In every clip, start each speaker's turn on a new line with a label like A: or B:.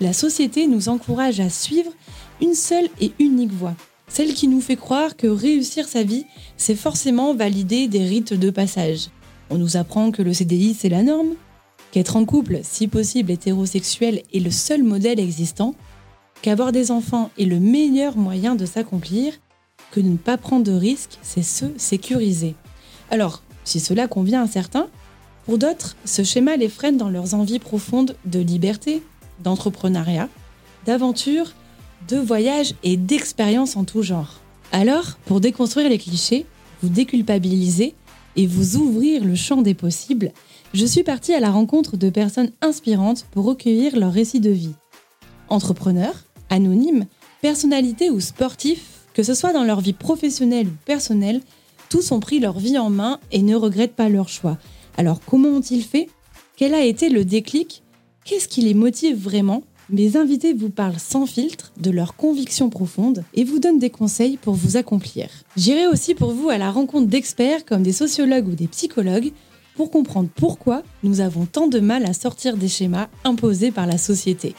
A: la société nous encourage à suivre une seule et unique voie, celle qui nous fait croire que réussir sa vie, c'est forcément valider des rites de passage. On nous apprend que le CDI, c'est la norme, qu'être en couple, si possible hétérosexuel, est le seul modèle existant, qu'avoir des enfants est le meilleur moyen de s'accomplir, que ne pas prendre de risques, c'est se sécuriser. Alors, si cela convient à certains, pour d'autres, ce schéma les freine dans leurs envies profondes de liberté, d'entrepreneuriat, d'aventure, de voyage et d'expérience en tout genre. Alors, pour déconstruire les clichés, vous déculpabiliser et vous ouvrir le champ des possibles, je suis partie à la rencontre de personnes inspirantes pour recueillir leurs récits de vie. Entrepreneurs, anonymes, personnalités ou sportifs, que ce soit dans leur vie professionnelle ou personnelle, tous ont pris leur vie en main et ne regrettent pas leur choix. Alors comment ont-ils fait? Quel a été le déclic? Qu'est-ce qui les motive vraiment? Mes invités vous parlent sans filtre de leurs convictions profondes et vous donnent des conseils pour vous accomplir. J'irai aussi pour vous à la rencontre d'experts comme des sociologues ou des psychologues pour comprendre pourquoi nous avons tant de mal à sortir des schémas imposés par la société.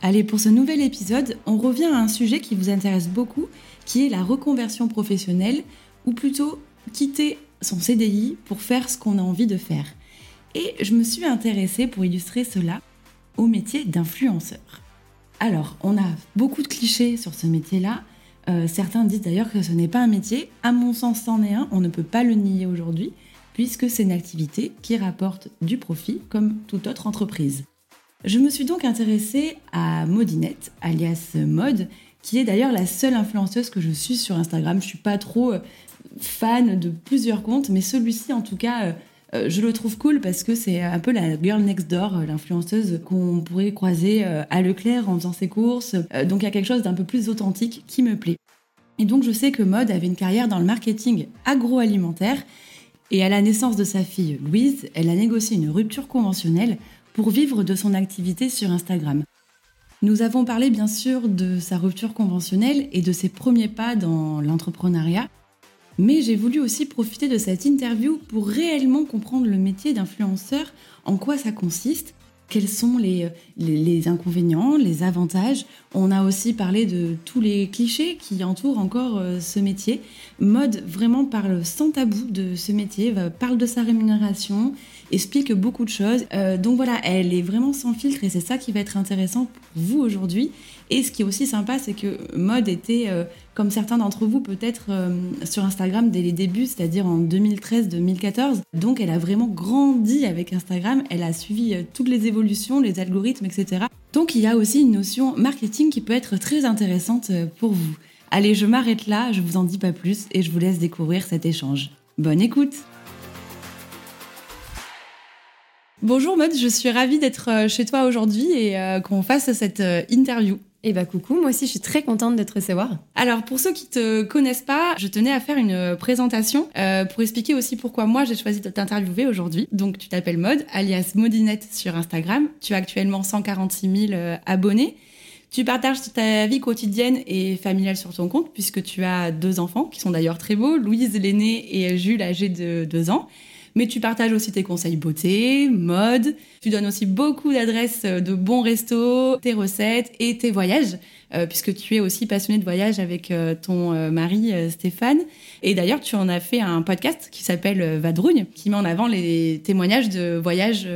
A: Allez, pour ce nouvel épisode, on revient à un sujet qui vous intéresse beaucoup, qui est la reconversion professionnelle, ou plutôt quitter son CDI pour faire ce qu'on a envie de faire. Et je me suis intéressée pour illustrer cela au métier d'influenceur. Alors, on a beaucoup de clichés sur ce métier-là. Euh, certains disent d'ailleurs que ce n'est pas un métier. À mon sens, c'en est un. On ne peut pas le nier aujourd'hui, puisque c'est une activité qui rapporte du profit comme toute autre entreprise. Je me suis donc intéressée à Modinette, alias Mode, qui est d'ailleurs la seule influenceuse que je suis sur Instagram. Je suis pas trop euh, fan de plusieurs comptes, mais celui-ci en tout cas euh, je le trouve cool parce que c'est un peu la girl next door, euh, l'influenceuse qu'on pourrait croiser euh, à Leclerc en faisant ses courses. donc il y a quelque chose d'un peu plus authentique qui me plaît. Et donc je sais que Mode avait une carrière dans le marketing agroalimentaire et à la naissance de sa fille Louise, elle a négocié une rupture conventionnelle pour vivre de son activité sur Instagram. Nous avons parlé bien sûr de sa rupture conventionnelle et de ses premiers pas dans l'entrepreneuriat, mais j'ai voulu aussi profiter de cette interview pour réellement comprendre le métier d'influenceur, en quoi ça consiste, quels sont les, les, inconvénients, les avantages. On a aussi parlé de tous les clichés qui entourent encore euh, ce métier. Mode vraiment parle sans tabou de ce métier, parle de sa rémunération, explique beaucoup de choses. Euh, donc voilà, elle est vraiment sans filtre et c'est ça qui va être intéressant pour vous aujourd'hui. Et ce qui est aussi sympa, c'est que Mode était, euh, comme certains d'entre vous peut-être, euh, sur Instagram dès les débuts, c'est-à-dire en 2013-2014. Donc elle a vraiment grandi avec Instagram, elle a suivi toutes les évolutions, les algorithmes, etc. Donc il y a aussi une notion marketing qui peut être très intéressante pour vous. Allez, je m'arrête là, je vous en dis pas plus et je vous laisse découvrir cet échange. Bonne écoute Bonjour Mode, je suis ravie d'être chez toi aujourd'hui et qu'on fasse cette interview.
B: Eh bah coucou, moi aussi je suis très contente d'être recevoir.
A: Alors pour ceux qui te connaissent pas, je tenais à faire une présentation euh, pour expliquer aussi pourquoi moi j'ai choisi de t'interviewer aujourd'hui. Donc tu t'appelles Mode, alias Modinette sur Instagram. Tu as actuellement 146 000 euh, abonnés. Tu partages ta vie quotidienne et familiale sur ton compte puisque tu as deux enfants qui sont d'ailleurs très beaux, Louise l'aînée et Jules âgé de deux ans mais tu partages aussi tes conseils beauté, mode, tu donnes aussi beaucoup d'adresses euh, de bons restos, tes recettes et tes voyages, euh, puisque tu es aussi passionné de voyage avec euh, ton mari Stéphane. Et d'ailleurs, tu en as fait un podcast qui s'appelle Vadrougne, qui met en avant les témoignages de voyages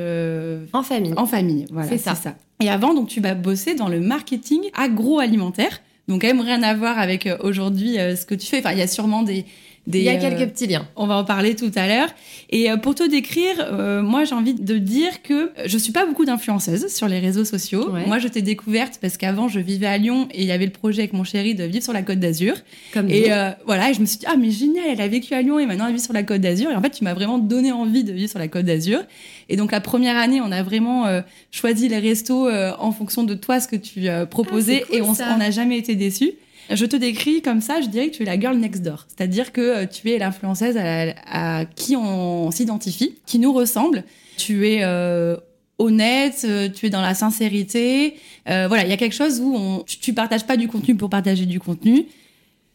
B: en famille.
A: En famille, voilà, c'est ça. ça. Et avant, donc, tu vas bosser dans le marketing agroalimentaire. Donc, quand même rien à voir avec aujourd'hui ce que tu fais. Enfin, il y a sûrement des,
B: Il y a quelques petits liens.
A: On va en parler tout à l'heure. Et pour te décrire, moi j'ai envie de dire que je suis pas beaucoup d'influenceuse sur les réseaux sociaux. Moi je t'ai découverte parce qu'avant je vivais à Lyon et il y avait le projet avec mon chéri de vivre sur la Côte d'Azur.
B: Comme
A: et voilà, et je me suis dit ah mais génial, elle a vécu à Lyon et maintenant elle vit sur la Côte d'Azur. Et en fait tu m'as vraiment donné envie de vivre sur la Côte d'Azur. Et donc la première année, on a vraiment choisi les restos en fonction de toi ce que tu proposais ah, et on n'a jamais été déçus. Je te décris comme ça, je dirais que tu es la girl next door. C'est-à-dire que euh, tu es l'influenceuse à, qui on s'identifie, qui nous ressemble. Tu es euh, honnête, euh, tu es dans la sincérité. voilà, il y a quelque chose où on, tu partages pas du contenu pour partager du contenu.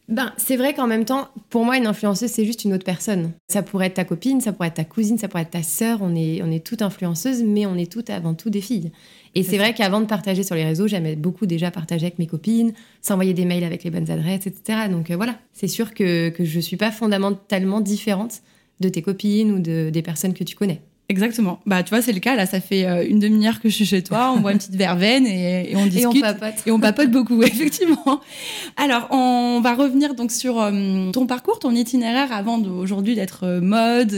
B: Ben, c'est vrai qu'en même temps, pour moi, une influenceuse, c'est juste une autre personne. Ça pourrait être ta copine, ça pourrait être ta cousine, ça pourrait être ta sœur. On est, on est toutes influenceuses, mais on est toutes avant tout des filles. Et c'est vrai qu'avant de partager sur les réseaux, j'aimais beaucoup déjà partager avec mes copines, s'envoyer des mails avec les bonnes adresses, etc. Donc euh, voilà, c'est sûr que, que je ne suis pas fondamentalement différente de tes copines ou de, des personnes que tu connais.
A: Exactement. Bah, tu vois, c'est le cas. Là, ça fait euh, une demi-heure que je suis chez toi. On boit une petite verveine et, et on discute.
B: Et on papote.
A: Et on papote beaucoup, effectivement. Alors, on va revenir donc sur euh, ton parcours, ton itinéraire avant aujourd'hui d'être mode,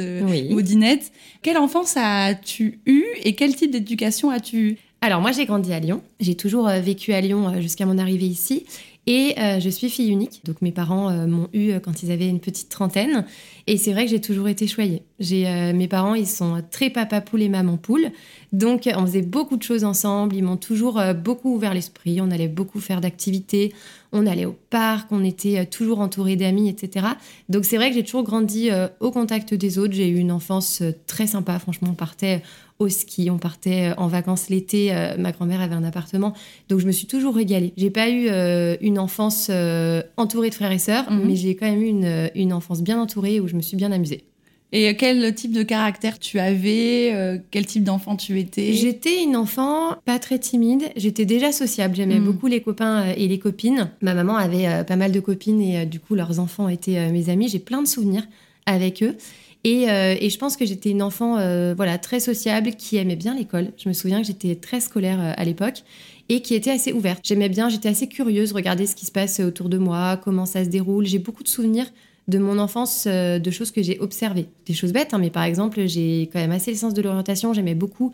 A: modinette. Quelle enfance as-tu eu et quel type d'éducation as-tu eu
B: alors moi j'ai grandi à Lyon, j'ai toujours vécu à Lyon jusqu'à mon arrivée ici et euh, je suis fille unique, donc mes parents euh, m'ont eu euh, quand ils avaient une petite trentaine. Et c'est vrai que j'ai toujours été choyée. Mes parents, ils sont très papa poule et maman poule. Donc on faisait beaucoup de choses ensemble. Ils m'ont toujours beaucoup ouvert l'esprit. On allait beaucoup faire d'activités. On allait au parc. On était toujours entourés d'amis, etc. Donc c'est vrai que j'ai toujours grandi au contact des autres. J'ai eu une enfance très sympa. Franchement, on partait au ski, on partait euh, en vacances l'été. Euh, ma grand-mère avait un appartement, donc je me suis toujours régalée. J'ai pas eu euh, une enfance entourée de frères et sœurs, mhm. mais j'ai quand même eu une, une, enfance bien entourée où je me suis bien amusée.
A: Et quel type de caractère tu avais Quel type d'enfant tu étais?
B: J'étais une enfant pas très timide. J'étais déjà sociable. J'aimais mhm. beaucoup les copains et les copines. Ma maman avait pas mal de copines et du coup leurs enfants étaient mes amis. J'ai plein de souvenirs avec eux. Euh, et, je pense que j'étais une enfant euh, voilà, très sociable qui aimait bien l'école. Je me souviens que j'étais très scolaire euh, à l'époque et qui était assez ouverte. J'aimais bien, j'étais assez curieuse, regarder ce qui se passe autour de moi, comment ça se déroule. J'ai beaucoup de souvenirs de mon enfance, de choses que j'ai observées. Des choses bêtes, hein, mais par exemple, j'ai quand même assez le sens de l'orientation. J'aimais beaucoup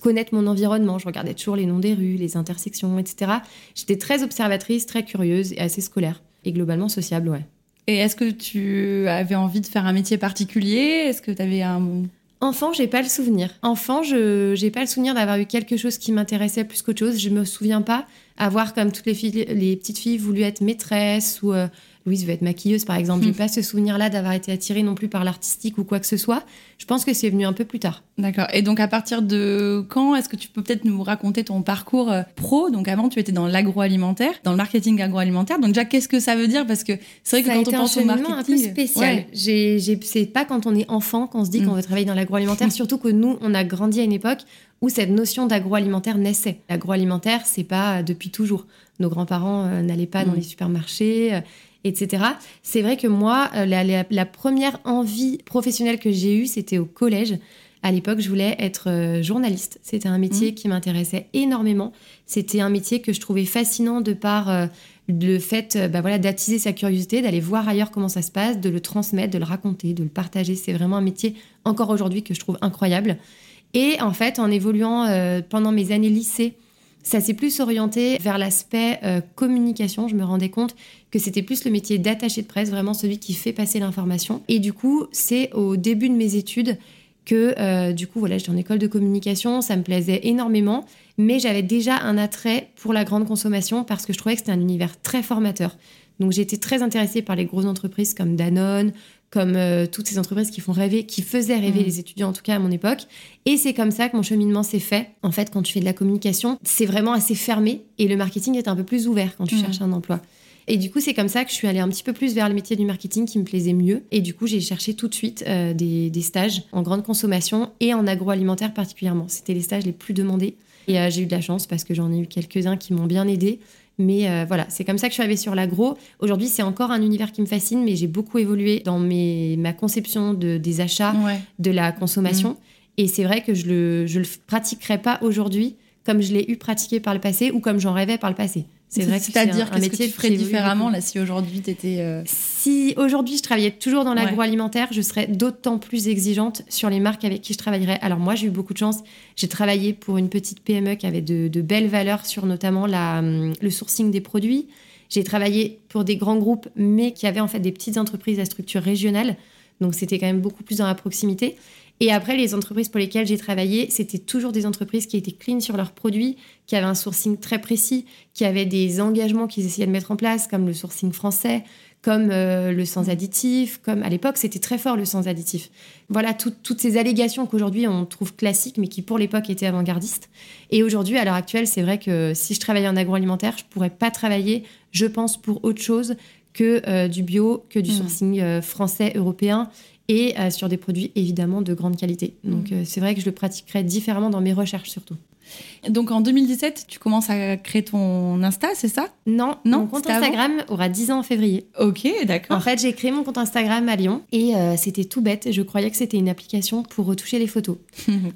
B: connaître mon environnement. Je regardais toujours les noms des rues, les intersections, etc. J'étais très observatrice, très curieuse et assez scolaire. Et globalement sociable, ouais.
A: Et est-ce que tu avais envie de faire un métier particulier? Est-ce que tu avais un...
B: Enfant, j'ai pas le souvenir. Enfant, je j'ai pas le souvenir d'avoir eu quelque chose qui m'intéressait plus qu'autre chose. Je me souviens pas avoir, comme toutes les filles, les petites filles, voulu être maîtresse ou euh, Louise veut être maquilleuse, par exemple. J'ai hmm. pas ce souvenir-là d'avoir été attirée non plus par l'artistique ou quoi que ce soit. Je pense que c'est venu un peu plus tard.
A: D'accord. Et donc, à partir de quand est-ce que tu peux peut-être nous raconter ton parcours euh, pro? Donc, avant, tu étais dans l'agroalimentaire, dans le marketing agroalimentaire. Donc, déjà, qu'est-ce que ça veut dire? Parce que c'est vrai que quand on pense au marketing,
B: un peu spécial. C'est pas quand on est enfant qu'on se dit qu'on hmm. veut travailler dans l'agroalimentaire. Surtout que nous, on a grandi à une époque où cette notion d'agroalimentaire naissait. L'agroalimentaire, c'est pas depuis toujours. Nos grands-parents euh, n'allaient pas dans hmm. les supermarchés. Etc. C'est vrai que moi, euh, la, première envie professionnelle que j'ai eue, c'était au collège. À l'époque, je voulais être euh, journaliste. C'était un métier mmh. qui m'intéressait énormément. C'était un métier que je trouvais fascinant de par euh, le fait bah voilà, d'attiser sa curiosité, d'aller voir ailleurs comment ça se passe, de le transmettre, de le raconter, de le partager. C'est vraiment un métier, encore aujourd'hui, que je trouve incroyable. Et en fait, en évoluant pendant mes années lycée, ça s'est plus orienté vers l'aspect euh, communication. Je me rendais compte que c'était plus le métier d'attaché de presse, vraiment celui qui fait passer l'information. Et du coup, c'est au début de mes études que, euh, du coup, voilà, j'étais en école de communication, ça me plaisait énormément, mais j'avais déjà un attrait pour la grande consommation parce que je trouvais que c'était un univers très formateur. Donc j'étais très intéressée par les grosses entreprises comme Danone, comme euh, toutes ces entreprises qui font rêver, qui faisaient rêver mm. les étudiants en tout cas à mon époque. Et c'est comme ça que mon cheminement s'est fait. En fait, quand tu fais de la communication, c'est vraiment assez fermé et le marketing est un peu plus ouvert quand tu mm. cherches un emploi. Et du coup, c'est comme ça que je suis allée un petit peu plus vers le métier du marketing qui me plaisait mieux. Et du coup, j'ai cherché tout de suite euh, des, stages en grande consommation et en agroalimentaire particulièrement. C'était les stages les plus demandés. Et euh, j'ai eu de la chance parce que j'en ai eu quelques-uns qui m'ont bien aidé. Mais euh, voilà, c'est comme ça que je suis arrivée sur l'agro. Aujourd'hui, c'est encore un univers qui me fascine, mais j'ai beaucoup évolué dans mes, ma conception de, des achats, de la consommation. Mm. Et c'est vrai que je le, je le pratiquerai pas aujourd'hui comme je l'ai eu pratiqué par le passé ou comme j'en rêvais par le passé.
A: C'est vrai que c'est-à-dire qu'est-ce que tu ferais différemment là si aujourd'hui tu étais euh,
B: Si aujourd'hui je travaillais toujours dans l'agroalimentaire, je serais d'autant plus exigeante sur les marques avec qui je travaillerais. Alors moi j'ai eu beaucoup de chance, j'ai travaillé pour une petite PME qui avait de, belles valeurs sur notamment la, hum, le sourcing des produits. J'ai travaillé pour des grands groupes mais qui avaient en fait des petites entreprises à structure régionale. Donc c'était quand même beaucoup plus dans la proximité. Et après, les entreprises pour lesquelles j'ai travaillé, c'était toujours des entreprises qui étaient clean sur leurs produits, qui avaient un sourcing très précis, qui avaient des engagements qu'ils essayaient de mettre en place, comme le sourcing français, comme euh, le sans additif, comme à l'époque, c'était très fort le sans additif. Voilà toutes ces allégations qu'aujourd'hui on trouve classiques, mais qui pour l'époque étaient avant-gardistes. Et aujourd'hui, à l'heure actuelle, c'est vrai que si je travaillais en agroalimentaire, je pourrais pas travailler, je pense, pour autre chose que euh, du bio, que du mmh. sourcing euh, français, européen et euh, sur des produits évidemment de grande qualité. Donc mmh. c'est vrai que je le pratiquerai différemment dans mes recherches surtout.
A: Donc en 2017, tu commences à créer ton Insta, c'est ça?
B: Non, non. Mon compte Instagram aura 10 ans en février.
A: Ok, d'accord.
B: En fait, j'ai créé mon compte Instagram à Lyon et euh, c'était tout bête. Je croyais que c'était une application pour retoucher les photos.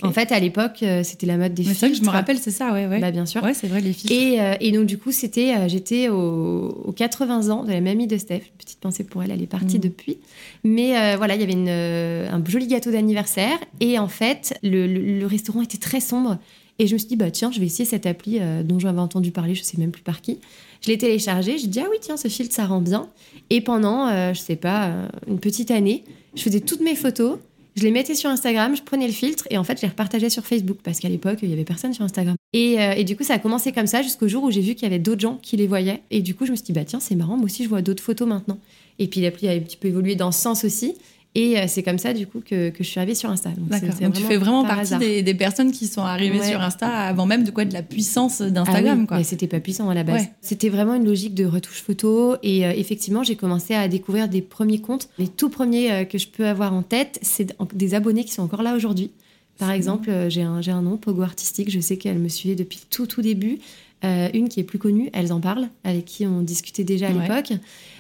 B: En fait, à l'époque, euh, c'était la mode des filtres.
A: C'est vrai que je me rappelle, c'est ça, ouais, ouais.
B: Bah, bien sûr.
A: Ouais, c'est vrai, les filtres.
B: Et, euh, et donc, du coup, c'était, j'étais aux, 80 ans de la mamie de Steph. Petite pensée pour elle, elle est partie mm. depuis. Mais voilà, il y avait une, un joli gâteau d'anniversaire et en fait, le, le restaurant était très sombre. Et je me suis dit, bah tiens, je vais essayer cette appli euh, dont j'avais entendu parler, je sais même plus par qui. Je l'ai téléchargée, j'ai dit, ah oui, tiens, ce filtre, ça rend bien. Et pendant, euh, je sais pas, euh, une petite année, je faisais toutes mes photos, je les mettais sur Instagram, je prenais le filtre et en fait, je les repartageais sur Facebook parce qu'à l'époque, il y avait personne sur Instagram. Et, et du coup, ça a commencé comme ça jusqu'au jour où j'ai vu qu'il y avait d'autres gens qui les voyaient. Et du coup, je me suis dit, bah tiens, c'est marrant, moi aussi, je vois d'autres photos maintenant. Et puis l'appli a un petit peu évolué dans ce sens aussi. Et euh, c'est comme ça, du coup, que, que, je suis arrivée sur Insta.
A: D'accord. Donc, tu fais vraiment partie des, des, personnes qui sont arrivées sur Insta avant même de quoi de la puissance d'Instagram. Ah
B: oui. Mais c'était pas puissant à la base. C'était vraiment une logique de retouche photo. Et euh, effectivement, j'ai commencé à découvrir des premiers comptes. Les tout premiers euh, que je peux avoir en tête, c'est des abonnés qui sont encore là aujourd'hui. Par exemple, j'ai un, un nom, Pogo Artistique. Je sais qu'elle me suivait depuis tout, tout début. Une qui est plus connue, Elles en parlent, avec qui on discutait déjà à l'époque.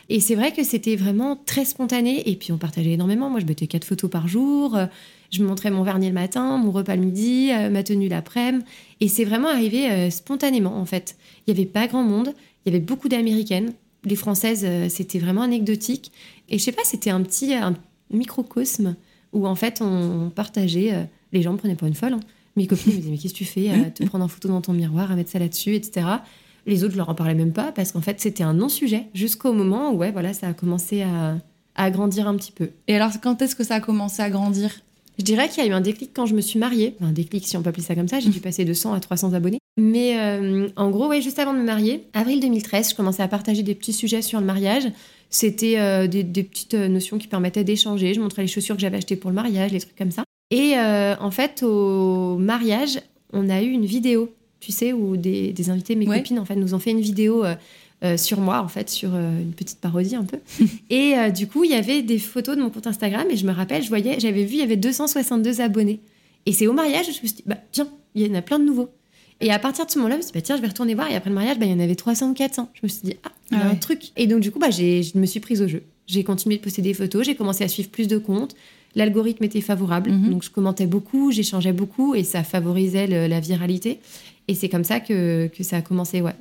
B: Et c'est vrai que c'était vraiment très spontané. Et puis on partageait énormément. Moi, je mettais quatre photos par jour. Je me montrais mon vernis le matin, mon repas le midi, euh, ma tenue l'après-midi. Et c'est vraiment arrivé euh, spontanément, en fait. Il n'y avait pas grand monde. Il y avait beaucoup d'Américaines. Les Françaises, euh, c'était vraiment anecdotique. Et je sais pas, c'était un petit un microcosme où, en fait, on partageait. les gens me prenaient pas une folle. Hein. Mes copines me disaient, mais qu'est-ce que tu fais à te prendre en photo dans ton miroir, à mettre ça là-dessus, etc. Les autres, je leur en parlais même pas parce qu'en fait, c'était un non-sujet jusqu'au moment où, ouais, voilà, ça a commencé à, à grandir un petit peu.
A: Et alors, quand est-ce que ça a commencé à grandir?
B: Je dirais qu'il y a eu un déclic quand je me suis mariée. un déclic, si on peut appeler ça comme ça. J'ai dû passer de 100 à 300 abonnés. Mais euh, en gros, ouais, juste avant de me marier, avril 2013, je commençais à partager des petits sujets sur le mariage. C'était euh, des, petites euh, notions qui permettaient d'échanger. Je montrais les chaussures que j'avais achetées pour le mariage, les trucs comme ça. Et en fait, au mariage, on a eu une vidéo tu sais, où des, invités, mes copines, en fait, nous ont fait une vidéo euh, euh, sur moi, en fait, sur euh, une petite parodie un peu. et du coup, il y avait des photos de mon compte Instagram et je me rappelle, je voyais, j'avais vu, il y avait 262 abonnés. Et c'est au mariage, je me suis dit, bah tiens, il y en a plein de nouveaux. Et à partir de ce moment-là, je me suis dit, bah, tiens, je vais retourner voir. Et après le mariage, bah, il y en avait 300 ou 400. Je me suis dit, ah, il y a ah un truc. Et donc, du coup, bah, je me suis prise au jeu. J'ai continué de poster des photos, j'ai commencé à suivre plus de comptes. L'algorithme était favorable, mhm. donc je commentais beaucoup, j'échangeais beaucoup et ça favorisait la viralité. Et c'est comme ça que, que, ça a commencé, ouais.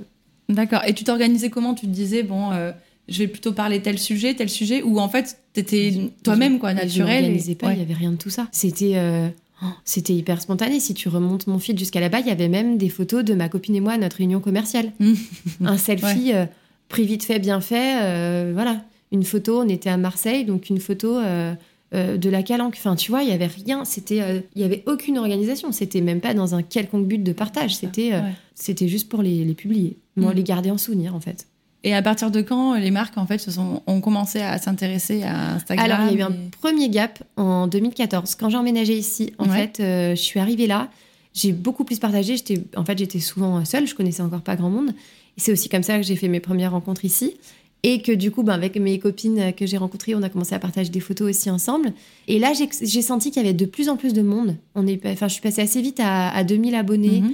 A: D'accord. Et tu t'organisais comment? Tu te disais, bon, euh, je vais plutôt parler tel sujet, tel sujet, ou en fait, t'étais toi-même, quoi, naturel.
B: Je m'organisais pas, il y avait rien de tout ça. C'était. Euh, oh, c'était hyper spontané. Si tu remontes mon fil jusqu'à là-bas, il y avait même des photos de ma copine et moi à notre réunion commerciale. Un selfie euh, pris vite fait, bien fait. voilà. Une photo, on était à Marseille, donc une photo euh, de la calanque. Enfin, tu vois, il y avait rien. C'était, euh, il y avait aucune organisation. C'était même pas dans un quelconque but de partage. C'était, euh, c'était juste pour les, publier, moi, mm. les garder en souvenir, en fait.
A: Et à partir de quand les marques en fait se sont, ont commencé à s'intéresser à Instagram
B: Alors il y a eu un premier gap en 2014 quand j'ai emménagé ici. En fait, je suis arrivée là, j'ai beaucoup plus partagé. J'étais, en fait, j'étais souvent seule, je connaissais encore pas grand monde. Et c'est aussi comme ça que j'ai fait mes premières rencontres ici. Et que du coup, ben, avec mes copines que j'ai rencontrées, on a commencé à partager des photos aussi ensemble. Et là, j'ai senti qu'il y avait de plus en plus de monde. On est, enfin, je suis passée assez vite à, 2000 abonnés. Mhm.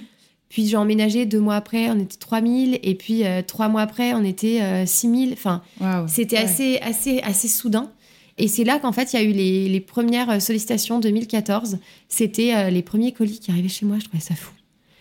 B: Puis j'ai emménagé deux mois après, on était 3000. Et puis euh, trois mois après, on était 6000. Euh, enfin, c'était assez, assez, assez soudain. Et c'est là qu'en fait, il y a eu les, les premières sollicitations 2014. C'était euh, les premiers colis qui arrivaient chez moi. Je trouvais ça fou.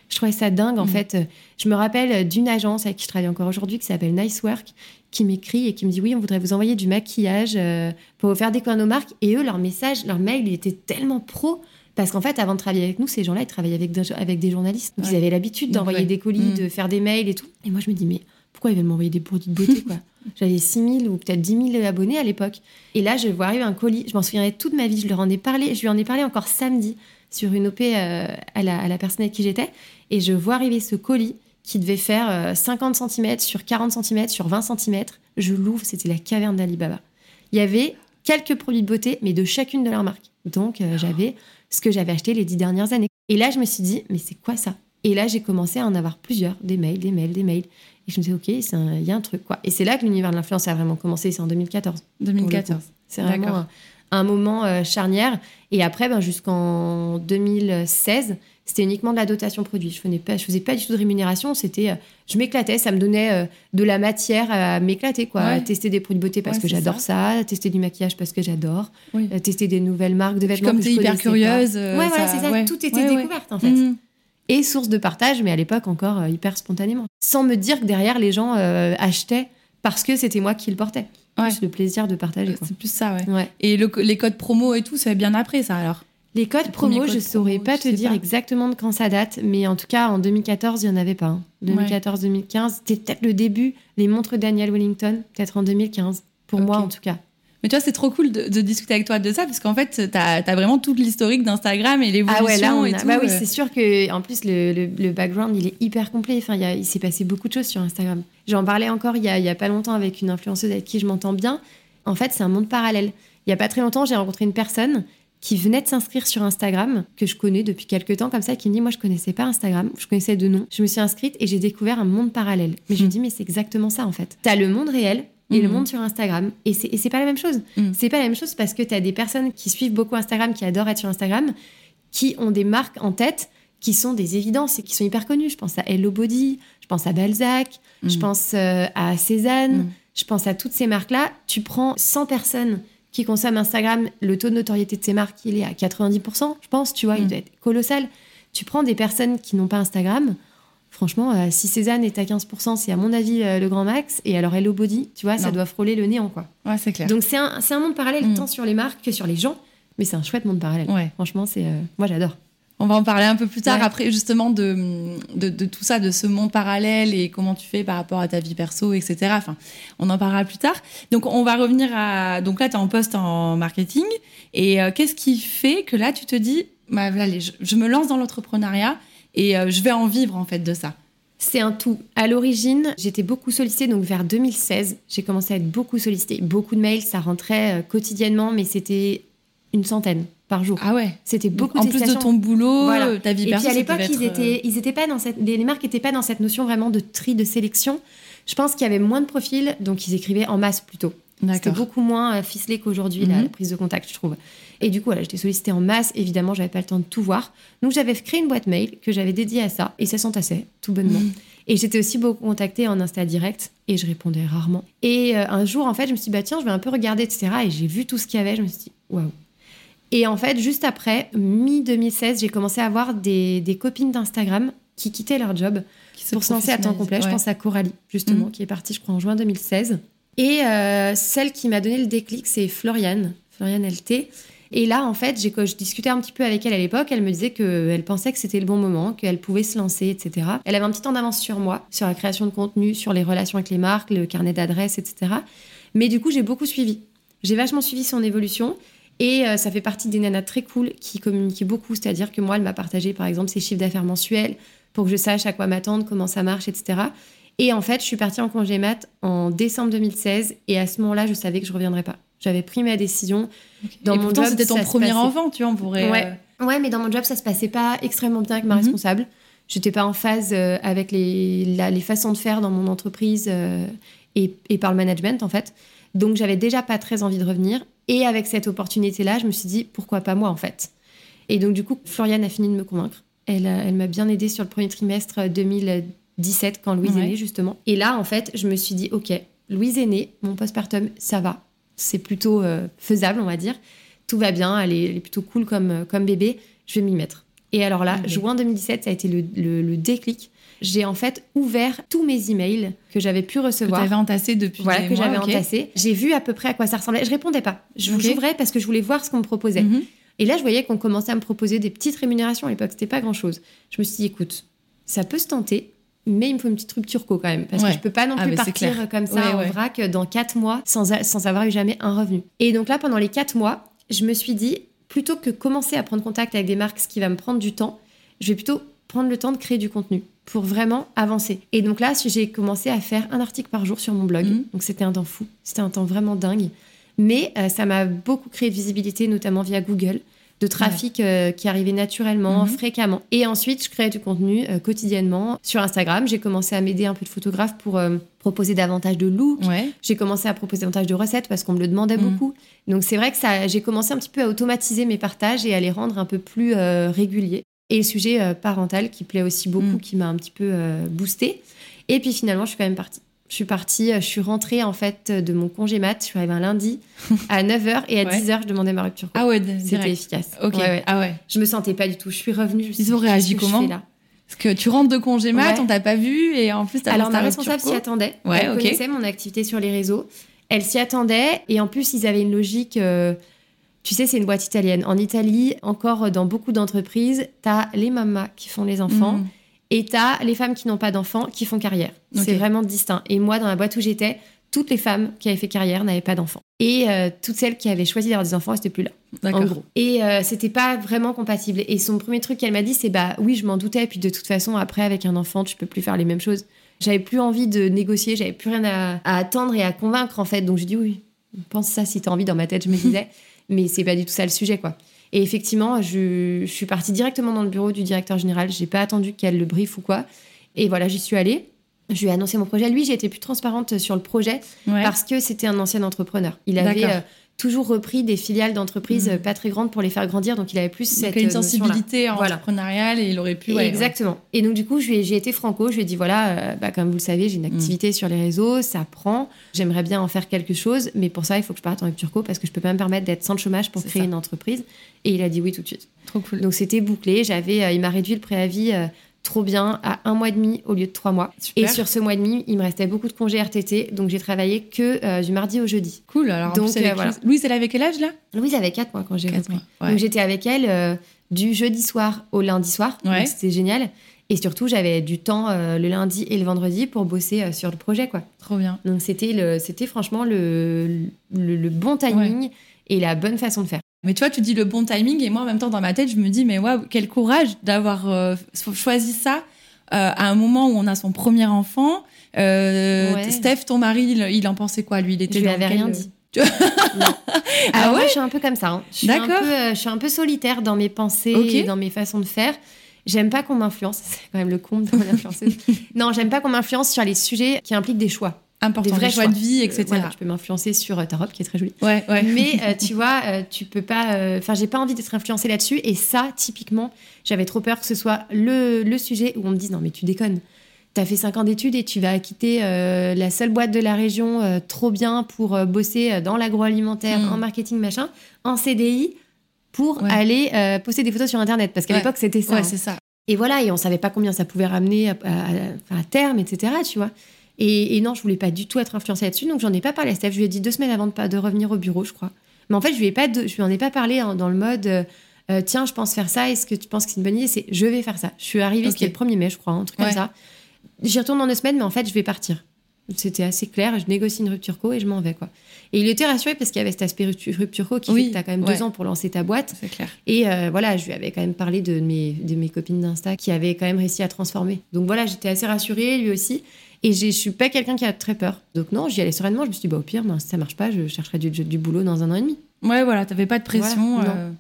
B: Je trouvais ça dingue, en
A: Mm.
B: fait. Je me rappelle d'une agence avec qui je travaille encore aujourd'hui, qui s'appelle Nice Work, qui m'écrit et qui me dit Oui, on voudrait vous envoyer du maquillage euh, pour vous faire découvrir nos marques. Et eux, leur message, leur mail, il était tellement pro. Parce qu'en fait, avant de travailler avec nous, ces gens-là, ils travaillaient avec des, avec des journalistes. Donc,
A: Ouais.
B: ils avaient l'habitude d'envoyer
A: ouais.
B: des colis,
A: Mm.
B: de faire des mails et tout. Et moi, je me dis Mais pourquoi ils veulent m'envoyer des produits de beauté, quoi? J'avais 6 000 ou peut-être 10 000 abonnés à l'époque. Et là, je vois arriver un colis. Je m'en souviendrai toute ma vie. Je leur en ai parlé. Je lui en ai parlé encore samedi sur une OP euh, à, la, à la personne avec qui j'étais. Et je vois arriver ce colis qui devait faire euh, 50 cm sur 40 cm sur 20 cm. Je l'ouvre. C'était la caverne d'Alibaba. Il y avait quelques produits de beauté, mais de chacune de leurs marques. Donc, euh, j'avais ce que j'avais acheté les dix dernières années. Et là, je me suis dit, mais c'est quoi ça? Et là, j'ai commencé à en avoir plusieurs, des mails, des mails, des mails. Et je me suis dit, ok, c'est un- il y a un truc, quoi. Et c'est là que l'univers de l'influence a vraiment commencé, c'est en 2014.
A: 2014.
B: C'est vraiment. Un, moment euh, charnière. Et après, ben, jusqu'en 2016, c'était uniquement de la dotation produit. Je faisais pas, je faisais pas du tout de rémunération. C'était, euh, je m'éclatais, ça me donnait euh, de la matière à m'éclater, quoi.
A: Ouais.
B: À tester des produits de beauté parce
A: Ouais,
B: que j'adore ça. tester du maquillage parce que j'adore,
A: Oui.
B: tester des nouvelles marques de
A: Puis
B: vêtements
A: comme
B: je
A: hyper curieuse.
B: Ouais, voilà, c'est ça.
A: ouais.
B: Tout était découverte, en fait.
A: Mhm.
B: Et source de partage, mais à l'époque encore hyper spontanément. Sans me dire que derrière, les gens achetaient parce que c'était moi qui le portais.
A: Ouais.
B: Plus le plaisir de partager, quoi.
A: C'est plus ça, ouais.
B: Ouais.
A: Et le- les codes promo et tout, c'est bien après ça alors?
B: Les codes
A: Les
B: promo,
A: codes
B: je saurais
A: promo,
B: pas te dire
A: pas
B: exactement de quand ça date, mais en tout cas, en 2014, il n'y en avait pas. hein. 2014-2015, c'était peut-être le début, les montres Daniel Wellington, peut-être en 2015, pour moi en tout cas.
A: Mais tu vois, c'est trop cool de, de discuter avec toi de ça parce qu'en fait, t'as as vraiment toute l'historique d'Instagram et l'évolution
B: Ah ouais, là, on
A: et tout.
B: bah oui,
A: euh.
B: c'est sûr que en plus le, le- le background il est hyper complet. Enfin, il, il s'est passé beaucoup de choses sur Instagram. J'en parlais encore il y, a, il y a pas longtemps avec une influenceuse avec qui je m'entends bien. En fait, c'est un monde parallèle. Il y a pas très longtemps, j'ai rencontré une personne qui venait de s'inscrire sur Instagram que je connais depuis quelques temps comme ça, qui me dit moi je connaissais pas Instagram, je connaissais de nom. Je me suis inscrite et j'ai découvert un monde parallèle. Mais je me
A: Mhm.
B: dis mais c'est exactement ça en fait. T'as le monde réel. Et le
A: Mhm.
B: monde sur Instagram. Et c'est pas la même chose.
A: Mhm.
B: C'est pas la même chose parce que tu as des personnes qui suivent beaucoup Instagram, qui adorent être sur Instagram, qui ont des marques en tête qui sont des évidences et qui sont hyper connues. Je pense à Hello Body, je pense à Balzac, je
A: Mhm.
B: pense euh, à Cézanne, je pense à toutes ces marques-là. Tu prends 100 personnes qui consomment Instagram, le taux de notoriété de ces marques, il est à 90%, je pense, tu vois, il doit être colossal. Tu prends des personnes qui n'ont pas Instagram, franchement, euh, si Cézanne est à 15%, c'est à mon avis euh, le grand max. Et alors Hello Body, tu vois, ça doit frôler le néant, quoi.
A: Ouais, c'est clair.
B: Donc c'est un, c'est un monde parallèle
A: Mm.
B: tant sur les marques que sur les gens, mais c'est un chouette monde parallèle.
A: Ouais.
B: Franchement, c'est euh, moi j'adore.
A: On va en parler un peu plus tard
B: Ouais.
A: après justement de, de, de tout ça, de ce monde parallèle et comment tu fais par rapport à ta vie perso, etc. Enfin, on en parlera plus tard. Donc on va revenir à... Donc là, tu es en poste en marketing. Et euh, qu'est-ce qui fait que là, tu te dis, bah, allez, je, je me lance dans l'entrepreneuriat et euh, je vais en vivre en fait de ça
B: C'est un tout. À l'origine, j'étais beaucoup sollicitée, donc vers 2016, j'ai commencé à être beaucoup sollicitée. Beaucoup de mails, ça rentrait euh, quotidiennement, mais c'était une centaine par jour.
A: Ah ouais
B: C'était beaucoup
A: En plus de ton boulot,
B: Voilà.
A: ta vie
B: Et
A: perso,
B: puis à l'époque, ils
A: être, euh,
B: étaient, ils étaient pas dans cette, les marques n'étaient pas dans cette notion vraiment de tri, de sélection. Je pense qu'il y avait moins de profils, donc ils écrivaient en masse plutôt. C'était beaucoup moins euh, ficelé qu'aujourd'hui, la-
A: Mhm.
B: la prise de contact, je trouve. Et du coup, voilà, j'étais sollicitée en masse. Évidemment, j'avais pas le temps de tout voir. Donc, j'avais créé une boîte mail que j'avais dédiée à ça. Et ça s'entassait, tout bonnement.
A: Mhm.
B: Et j'étais aussi beaucoup contactée en Insta direct. Et je répondais rarement. Et euh, un jour, en fait, je me suis dit, bah tiens, je vais un peu regarder, etc. Et j'ai vu tout ce qu'il y avait. Je me suis dit, waouh. Et en fait, juste après, mi-2016, j'ai commencé à avoir des, des copines d'Instagram qui quittaient leur job
A: Qui se
B: pour se lancer à temps complet. Je pense à Coralie, justement,
A: Mhm.
B: qui est partie, je crois, en juin 2016. Et euh, celle qui m'a donné le déclic, c'est Floriane, Floriane LT. Et là, en fait, j'ai, je discutais un petit peu avec elle à l'époque. Elle me disait qu'elle pensait que c'était le bon moment, qu'elle pouvait se lancer, etc. Elle avait un petit temps d'avance sur moi, sur la création de contenu, sur les relations avec les marques, le carnet d'adresses, etc. Mais du coup, j'ai beaucoup suivi. J'ai vachement suivi son évolution. Et euh, ça fait partie des nanas très cool qui communiquaient beaucoup. C'est-à-dire que moi, elle m'a partagé, par exemple, ses chiffres d'affaires mensuels pour que je sache à quoi m'attendre, comment ça marche, etc. Et en fait, je suis partie en congé mat en décembre 2016. Et à ce moment-là, je savais que je reviendrais pas. J'avais pris ma décision. Dans
A: et
B: mon
A: pourtant,
B: job,
A: c'était ton premier enfant, tu vois, on pourrait.
B: Ouais. Ouais, mais dans mon job, ça se passait pas extrêmement bien avec ma
A: Mhm.
B: responsable. J'étais pas en phase euh, avec les, la- les façons de faire dans mon entreprise euh, et, et par le management, en fait. Donc, j'avais déjà pas très envie de revenir. Et avec cette opportunité-là, je me suis dit, pourquoi pas moi, en fait. Et donc, du coup, Floriane a fini de me convaincre. Elle, m'a bien aidée sur le premier trimestre 2017, quand Louise
A: Ouais.
B: est née, justement. Et là, en fait, je me suis dit, OK, Louise est née, mon postpartum, ça va. C'est plutôt euh, faisable, on va dire. Tout va bien, elle est, elle est plutôt cool comme, euh, comme bébé. Je vais m'y mettre. Et alors là, juin 2017, ça a été le, le- le déclic. J'ai en fait ouvert tous mes emails que j'avais pu
A: Que
B: recevoir.
A: tu avais entassé depuis
B: Voilà,
A: des
B: que j'avais entassé. J'ai vu à peu près à quoi ça ressemblait. Je répondais pas. Je
A: Ok.
B: j'ouvrais parce que je voulais voir ce qu'on me proposait.
A: Mhm.
B: Et là, je voyais qu'on commençait à me proposer des petites rémunérations à l'époque. C'était pas grand chose. Je me suis dit, écoute, ça peut se tenter, mais il me faut une petite rupture co quand même. Parce
A: Ouais.
B: que je peux pas non
A: Ah,
B: plus partir comme ça
A: Ouais,
B: en
A: ouais.
B: vrac dans quatre mois sans, a- sans avoir eu jamais un revenu. Et donc là, pendant les quatre mois, je me suis dit, plutôt que commencer à prendre contact avec des marques, ce qui va me prendre du temps, je vais plutôt prendre le temps de créer du contenu pour vraiment avancer. Et donc là, j'ai commencé à faire un article par jour sur mon blog.
A: Mhm.
B: Donc c'était un temps fou, c'était un temps vraiment dingue. Mais euh, ça m'a beaucoup créé de visibilité, notamment via Google, de trafic euh, qui arrivait naturellement,
A: Mhm.
B: fréquemment. Et ensuite, je créais du contenu euh, quotidiennement sur Instagram. J'ai commencé à m'aider un peu de photographes pour euh, proposer davantage de looks.
A: Ouais.
B: J'ai commencé à proposer davantage de recettes parce qu'on me le demandait
A: Mhm.
B: beaucoup. Donc c'est vrai que ça, j'ai commencé un petit peu à automatiser mes partages et à les rendre un peu plus euh, réguliers. Et le sujet euh, parental qui plaît aussi beaucoup,
A: Mhm.
B: qui m'a un petit peu euh, boosté. Et puis finalement, je suis quand même partie. Je suis partie, euh, je suis rentrée en fait de mon congé mat. Je suis arrivée un lundi à 9h et à
A: Ouais.
B: 10h, je demandais ma rupture.
A: Ah ouais,
B: C'était efficace.
A: Ok.
B: Ouais, ouais.
A: Ah ouais.
B: Je me sentais pas du tout. Je suis revenue. Je me suis
A: Ils ont réagi
B: je
A: comment
B: là
A: Parce que tu rentres de congé mat, on t'a pas vu et en plus t'as
B: Alors ma responsable s'y attendait.
A: Ouais,
B: Elle
A: ok.
B: connaissait mon activité sur les réseaux. Elle s'y attendait et en plus ils avaient une logique. euh, tu sais, c'est une boîte italienne. En Italie, encore dans beaucoup d'entreprises, t'as les mamas qui font les enfants
A: Mhm.
B: Et t'as les femmes qui n'ont pas d'enfants qui font carrière. C'est vraiment distinct. Et moi, dans la boîte où j'étais, toutes les femmes qui avaient fait carrière n'avaient pas d'enfants. Et euh, toutes celles qui avaient choisi d'avoir des enfants, elles n'étaient plus là.
A: D'accord.
B: En gros. Et euh, c'était pas vraiment compatible. Et son premier truc qu'elle m'a dit, c'est bah oui, je m'en doutais. Et puis de toute façon, après, avec un enfant, tu peux plus faire les mêmes choses. J'avais plus envie de négocier, j'avais plus rien à, à attendre et à convaincre en fait. Donc j'ai dit oui, pense ça si t'as envie dans ma tête, je me disais. Mais c'est pas du tout ça le sujet quoi. Et effectivement, je, je suis partie directement dans le bureau du directeur général. J'ai pas attendu qu'elle le brief ou quoi. Et voilà, j'y suis allée. Je lui ai annoncé mon projet. Lui, j'ai été plus transparente sur le projet
A: Ouais.
B: parce que c'était un ancien entrepreneur. Il avait toujours repris des filiales d'entreprises euh, pas très grandes pour les faire grandir, donc il avait plus
A: Donc,
B: cette
A: une
B: euh,
A: sensibilité entrepreneuriale et il aurait pu. ouais,
B: Exactement. Et donc du coup, j'ai été franco. Je lui ai dit voilà, euh, bah, comme vous le savez, j'ai une
A: Mhm.
B: activité sur les réseaux, ça prend. J'aimerais bien en faire quelque chose, mais pour ça, il faut que je parte en rupture co parce que je peux pas me permettre d'être sans chômage pour créer
A: ça.
B: une entreprise. Et il a dit oui tout de suite.
A: Trop cool.
B: Donc c'était bouclé. J'avais, euh, il m'a réduit le préavis. Trop bien, à un mois et demi au lieu de trois mois.
A: Super.
B: Et sur ce mois et demi, il me restait beaucoup de congés RTT, donc j'ai travaillé que euh, du mardi au jeudi.
A: Cool. Alors, en
B: Donc,
A: plus,
B: euh, voilà.
A: Louise- elle avait quel âge là?
B: Louise avait 4 mois quand j'ai
A: Quatre
B: repris.
A: mois. Ouais.
B: Donc j'étais avec elle euh, du jeudi soir au lundi soir.
A: Ouais.
B: Donc c'était génial. Et surtout, j'avais du temps le lundi et le vendredi pour bosser sur le projet. quoi.
A: Trop bien.
B: Donc c'était le- c'était franchement le, le, le bon timing et la bonne façon de faire.
A: Mais tu vois, tu dis le bon timing et moi, en même temps, dans ma tête, je me dis, mais waouh, quel courage d'avoir euh, choisi ça euh, à un moment où on a son premier enfant. Euh,
B: Ouais.
A: Steph, ton mari, il, il en pensait quoi lui? Il était
B: Je lui avais rien dit. Non.
A: Ah
B: Alors moi,
A: ouais?
B: Je suis un peu comme ça. hein. Je, suis un
A: D'accord.
B: peu, je suis un peu solitaire dans mes pensées et dans mes façons de faire. J'aime pas qu'on m'influence. C'est quand même le comble de l'influenceuse. non, j'aime pas qu'on m'influence sur les sujets qui impliquent des choix.
A: Important,
B: des vrais
A: choix,
B: choix.
A: de vie,
B: Euh,
A: etc.
B: voilà, tu peux m'influencer sur euh, ta robe qui est très jolie.
A: Ouais, ouais.
B: Mais euh, tu vois, euh, tu peux pas. euh, Enfin, j'ai pas envie d'être influencée là-dessus. Et ça, typiquement, j'avais trop peur que ce soit le, le sujet où on me dise non, mais tu déconnes. T'as fait 5 ans d'études et tu vas quitter la seule boîte de la région trop bien pour bosser dans l'agroalimentaire,
A: Mm.
B: en marketing, machin, en CDI pour
A: Ouais.
B: aller poster des photos sur Internet. Parce qu'à
A: Ouais.
B: l'époque, c'était ça.
A: Ouais,
B: hein.
A: c'est ça.
B: Et voilà, et on savait pas combien ça pouvait ramener à, à- à- à terme, etc. Tu vois. Et, et non, je voulais pas du tout être influencée là-dessus, donc j'en ai pas parlé à Steph. Je lui ai dit deux semaines avant de, de revenir au bureau, je crois. Mais en fait, je lui ai pas, de- je lui en ai pas parlé en- dans le mode, euh, euh, tiens, je pense faire ça. Est-ce que tu penses que c'est une bonne idée? C'est, je vais faire ça. Je suis arrivée,
A: Ok.
B: c'était le 1er mai, je crois, un truc
A: Ouais.
B: comme ça. J'y retourne dans deux semaines, mais en fait, je vais partir. C'était assez clair. Je négocie une rupture co et je m'en vais, quoi. Et il était rassuré parce qu'il y avait cet aspect rupture co qui
A: Oui,
B: fait que t'as quand même
A: ouais.
B: deux ans pour lancer ta boîte.
A: C'est clair.
B: Et euh, voilà, je lui avais quand même parlé de mes, de mes copines d'Insta qui avaient quand même réussi à transformer. Donc voilà, j'étais assez rassurée, lui aussi. Et je suis pas quelqu'un qui a très peur. Donc non, j'y allais sereinement. Je me suis dit, bah, au pire, ben, si ça marche pas, je chercherai du, du boulot dans un an et demi.
A: Ouais, voilà, t'avais pas de pression.
B: Voilà,
A: euh,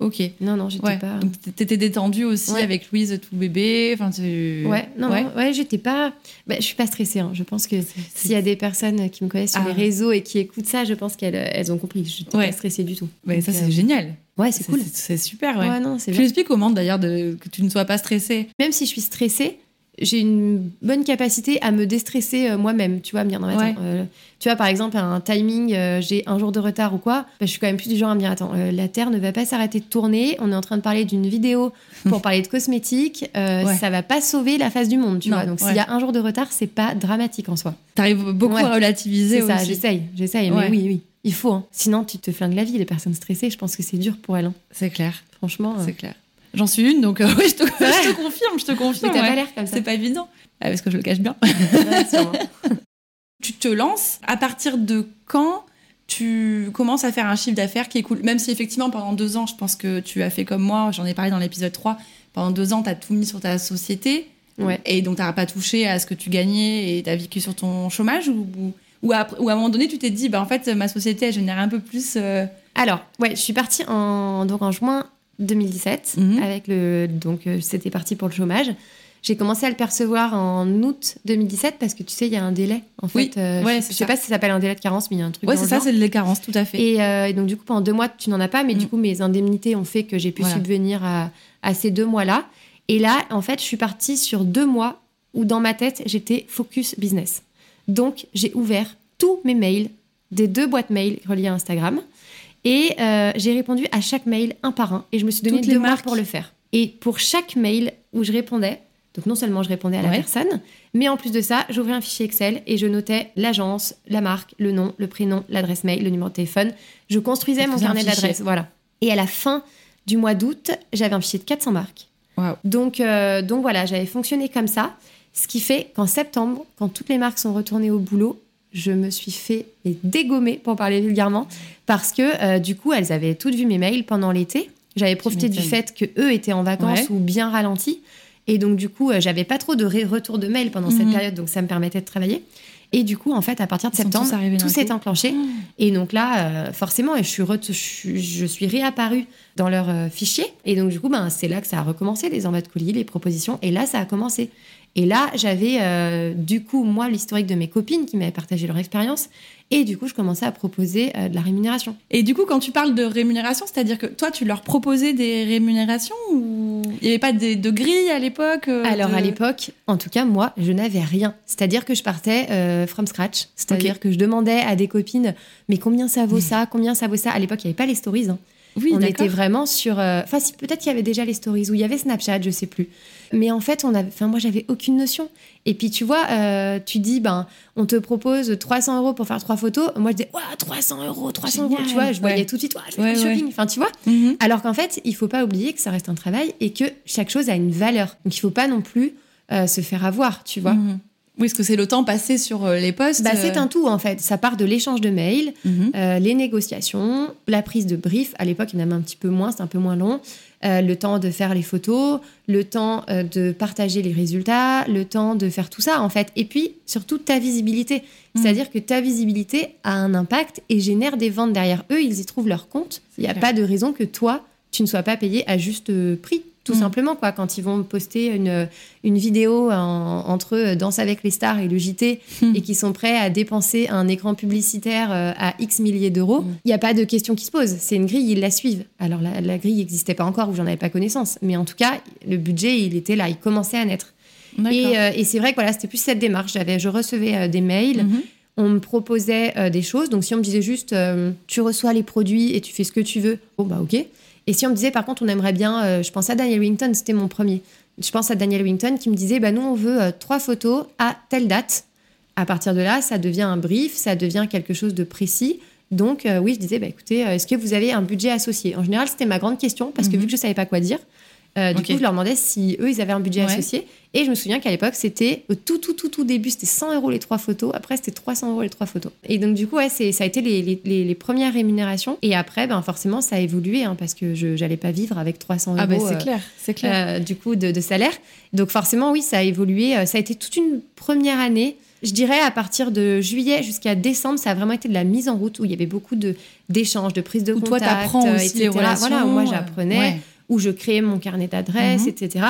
A: Ok.
B: Non, non, j'étais
A: Ouais.
B: pas.
A: Donc t'étais détendue aussi
B: Ouais.
A: avec Louise, tout bébé. Enfin, tu...
B: Ouais, non,
A: ouais.
B: ouais, j'étais pas. Bah, je suis pas stressée. hein. Je pense que s'il y a des personnes qui me connaissent sur
A: Ah
B: les
A: ouais.
B: réseaux et qui écoutent ça, je pense qu'elles elles ont compris. Je suis pas stressée du tout.
A: Ouais, ça c'est
B: euh,
A: génial.
B: Ouais, c'est cool.
A: C'est super, ouais.
B: Ouais, non, c'est
A: Tu l'expliques comment d'ailleurs que tu ne sois pas stressée
B: Même si je suis stressée, j'ai une bonne capacité à me déstresser euh, moi-même, tu vois, à me dire, non, mais attends, euh, tu vois, par exemple, un timing, euh, j'ai un jour de retard ou quoi, bah, je suis quand même plus du genre à me dire, attends, la Terre ne va pas s'arrêter de tourner, on est en train de parler d'une vidéo pour parler de cosmétiques, ça va pas sauver la face du monde, tu vois. Donc, s'il y a un jour de retard, c'est pas dramatique en soi.
A: T'arrives beaucoup à relativiser
B: C'est ça, j'essaye, j'essaye, mais oui, oui. Il faut, hein. sinon tu te flingues la vie. Les personnes stressées, je pense que c'est dur pour elles. Hein.
A: C'est clair.
B: Franchement.
A: C'est clair. J'en suis une, donc euh, oui, je te, confirme, je te confirme.
B: t'as pas l'air comme ça.
A: C'est pas évident, ah, parce que je le cache bien. tu te lances. À partir de quand tu commences à faire un chiffre d'affaires qui est cool? Même si effectivement, pendant deux ans, je pense que tu as fait comme moi, j'en ai parlé dans l'épisode 3, pendant deux ans, tu as tout mis sur ta société.
B: Ouais.
A: Et donc, tu n'as pas touché à ce que tu gagnais et tu as vécu sur ton chômage ou, ou, à, ou, à, un moment donné, tu t'es dit, bah, en fait, ma société, elle génère un peu plus. Euh,
B: Alors, ouais, je suis partie en, donc en juin 2017. Mhm. Avec le, donc, euh, c'était parti pour le chômage. J'ai commencé à le percevoir en août 2017 parce que tu sais, il y a un délai. En fait,
A: euh, ouais,
B: je, sais pas si ça s'appelle un délai de carence, mais il y a un truc.
A: Ouais, c'est ça, c'est le délai de carence, tout à fait.
B: Euh, et, donc, du coup, pendant deux mois, tu n'en as pas, mais du mm. coup, mes indemnités ont fait que j'ai pu subvenir à, à, ces deux mois-là. Et là, en fait, je suis partie sur deux mois où, dans ma tête, j'étais focus business. Donc, j'ai ouvert tous mes mails des deux boîtes mail reliées à Instagram. Et euh, j'ai répondu à chaque mail un par un et je me suis donné deux mois pour le faire. Et pour chaque mail où je répondais, donc non seulement je répondais à la personne, mais en plus de ça, j'ouvrais un fichier Excel et je notais l'agence, la marque, le nom, le prénom, l'adresse mail, le numéro de téléphone. Je construisais mon carnet d'adresse. Voilà. Et à la fin du mois d'août, j'avais un fichier de 400 marques. Donc, euh, donc voilà, j'avais fonctionné comme ça. Ce qui fait qu'en septembre, quand toutes les marques sont retournées au boulot, je me suis fait dégommer, pour parler vulgairement, parce que euh, du coup, elles avaient toutes vu mes mails pendant l'été. J'avais profité du fait que eux étaient en vacances ou bien ralentis. Et donc, du coup, euh, j'avais pas trop de retour de mails pendant cette mhm. période, donc ça me permettait de travailler. Et du coup, en fait, à partir de septembre, tout s'est enclenché. Oh. Et donc là, euh, forcément, je suis, je, suis réapparue dans leur fichier. Et donc, du coup, ben, c'est là que ça a recommencé, les envois de colis, les propositions. Et là, ça a commencé. Et là, j'avais euh, du coup, moi, l'historique de mes copines qui m'avaient partagé leur expérience. Et du coup, je commençais à proposer euh, de la rémunération.
A: Et du coup, quand tu parles de rémunération, c'est-à-dire que toi, tu leur proposais des rémunérations ou il n'y avait pas de, de grille à l'époque euh,
B: Alors, à l'époque, en tout cas, moi, je n'avais rien. C'est-à-dire que je partais from scratch. C'est-à-dire que je demandais à des copines, mais combien ça vaut ça Combien ça vaut ça? À l'époque, il n'y avait pas les stories. Hein.
A: Oui,
B: on était vraiment sur. Enfin, si, peut-être qu'il y avait déjà les stories ou il y avait Snapchat, je sais plus. Mais en fait, on avait, enfin, moi, j'avais aucune notion. Et puis, tu vois, euh, tu dis, ben, on te propose 300 euros pour faire trois photos. Moi, je disais, 300 euros, 300 euros, tu vois. Je voyais tout de suite, je fais shopping. Enfin, tu vois. Mhm. Alors qu'en fait, il faut pas oublier que ça reste un travail et que chaque chose a une valeur. Donc, il faut pas non plus euh, se faire avoir, tu vois.
A: Mhm. Oui, est-ce que c'est le temps passé sur euh, les postes
B: bah, C'est un tout, en fait. Ça part de l'échange de mails, mhm. les négociations, la prise de brief. À l'époque, il y en avait un petit peu moins, c'est un peu moins long. Euh, le temps de faire les photos, le temps euh, de partager les résultats, le temps de faire tout ça en fait. Et puis surtout ta visibilité. Mm. C'est-à-dire que ta visibilité a un impact et génère des ventes derrière eux, ils y trouvent leur compte. Il n'y a pas de raison que toi, tu ne sois pas payé à juste prix tout mm. simplement quoi quand ils vont poster une, une vidéo entre eux Danse avec les stars et le JT mm. et qui sont prêts à dépenser un écran publicitaire euh, à X milliers d'euros, mm. il n'y a pas de question qui se pose. C'est une grille, ils la suivent. Alors la, grille n'existait pas encore ou j'en avais pas connaissance, mais en tout cas le budget il était là, il commençait à naître. Et, euh, et c'est vrai que voilà, c'était plus cette démarche. J'avais, je recevais euh, des mails. Mm-hmm. on me proposait des choses. Donc, si on me disait juste, tu reçois les produits et tu fais ce que tu veux, bon, bah, ok. Et si on me disait, par contre, on aimerait bien, euh, je pense à Daniel Wington, c'était mon premier. Je pense à Daniel Wington qui me disait, bah, nous, on veut euh, trois photos à telle date. À partir de là, ça devient un brief, ça devient quelque chose de précis. Donc, euh, oui, je disais, bah, écoutez, est-ce que vous avez un budget associé? En général, c'était ma grande question parce que mhm. vu que je ne savais pas quoi dire, euh, du coup, je leur demandais si eux, ils avaient un budget associé. Et je me souviens qu'à l'époque, c'était au tout, tout, tout, tout début, c'était 100 euros les trois photos. Après, c'était 300 euros les trois photos. Et donc, du coup, ouais, ça a été les, les, les, premières rémunérations. Et après, ben, forcément, ça a évolué hein, parce que je n'allais pas vivre avec 300
A: ah,
B: bah, euros.
A: Ah, c'est clair, c'est clair.
B: Euh, du coup, de, de, salaire. Donc, forcément, oui, ça a évolué. Euh, ça a été toute une première année. Je dirais à partir de juillet jusqu'à décembre, ça a vraiment été de la mise en route où il y avait beaucoup de d'échanges, de prises de contact.
A: Toi, t'apprends aussi les relations.
B: Voilà, moi j'apprenais où je créais mon carnet d'adresses, mhm. etc.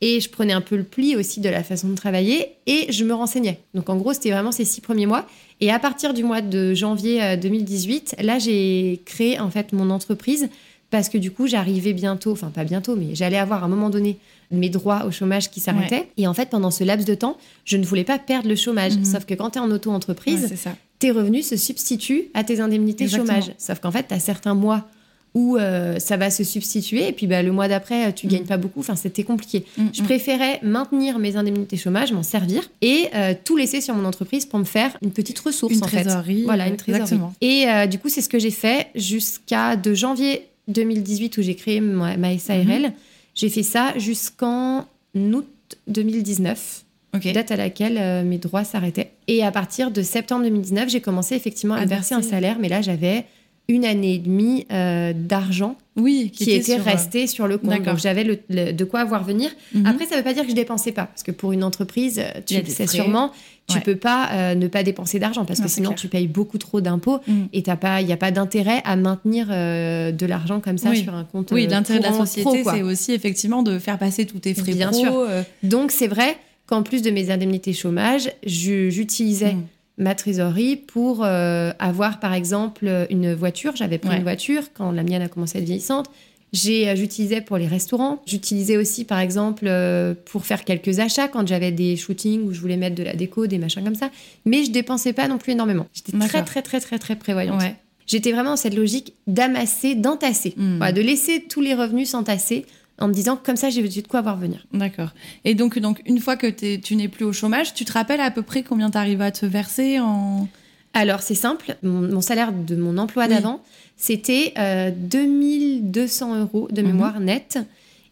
B: Et je prenais un peu le pli aussi de la façon de travailler et je me renseignais. Donc en gros, c'était vraiment ces six premiers mois. Et à partir du mois de janvier 2018, euh, là, j'ai créé en fait mon entreprise parce que du coup, j'arrivais bientôt, enfin pas bientôt, mais j'allais avoir à un moment donné mes droits au chômage qui s'arrêtaient. Et en fait, pendant ce laps de temps, je ne voulais pas perdre le chômage.
A: Mhm.
B: Sauf que quand tu es en auto-entreprise, tes revenus se substituent à tes indemnités
A: Exactement.
B: chômage. Sauf qu'en fait, tu as certains mois où euh, ça va se substituer, et puis bah, le mois d'après, tu
A: Mm.
B: gagnes pas beaucoup. Enfin, c'était compliqué.
A: Mm,
B: Je
A: mm.
B: préférais maintenir mes indemnités chômage, m'en servir, et euh, tout laisser sur mon entreprise pour me faire une petite ressource,
A: Une
B: en fait.
A: trésorerie.
B: Voilà,
A: euh,
B: une trésorerie.
A: Exactement.
B: Et euh, du coup, c'est ce que j'ai fait jusqu'à de janvier 2018 où j'ai créé ma, ma SARL.
A: Mhm.
B: J'ai fait ça jusqu'en août 2019,
A: Ok.
B: date à laquelle euh, mes droits s'arrêtaient. Et à partir de septembre 2019, j'ai commencé effectivement à
A: À
B: verser un salaire, mais là, j'avais une année et demie euh, d'argent
A: Oui,
B: qui, était,
A: sur, euh,
B: resté sur le compte. Donc j'avais le- le- de quoi voir venir.
A: mhm.
B: Après, ça ne veut pas dire que je dépensais pas, parce que pour une entreprise, euh, tu sais sûrement, tu
A: Ouais.
B: peux pas euh, ne pas dépenser d'argent, parce
A: Non,
B: que sinon
A: clair.
B: tu payes beaucoup trop d'impôts
A: Mhm.
B: et il n'y a pas d'intérêt à maintenir euh, de l'argent comme ça
A: Oui.
B: sur un compte.
A: Oui, l'intérêt de la société, c'est aussi effectivement de faire passer tous tes frais
B: Bien
A: pro.
B: sûr. Donc c'est vrai qu'en plus de mes indemnités chômage, j'utilisais
A: mm.
B: Ma trésorerie pour euh, avoir par exemple une voiture. J'avais pris
A: Ouais.
B: une voiture quand la mienne a commencé à être vieillissante. J'ai, euh, j'utilisais pour les restaurants. J'utilisais aussi par exemple euh, pour faire quelques achats quand j'avais des shootings où je voulais mettre de la déco, des machins comme ça. Mais je dépensais pas non plus énormément. J'étais très très très très très prévoyante.
A: Ouais.
B: J'étais vraiment dans cette logique d'amasser, d'entasser.
A: Mm.
B: Voilà, de laisser tous les revenus s'entasser en me disant comme ça j'ai de quoi voir venir.
A: D'accord. Et donc, donc, une fois que tu n'es plus au chômage, tu te rappelles à peu près combien tu arrives à te verser en.
B: Alors, c'est simple. Mon, mon salaire de mon emploi
A: Oui.
B: d'avant, c'était euh, 2200 euros de
A: Mhm.
B: mémoire nette.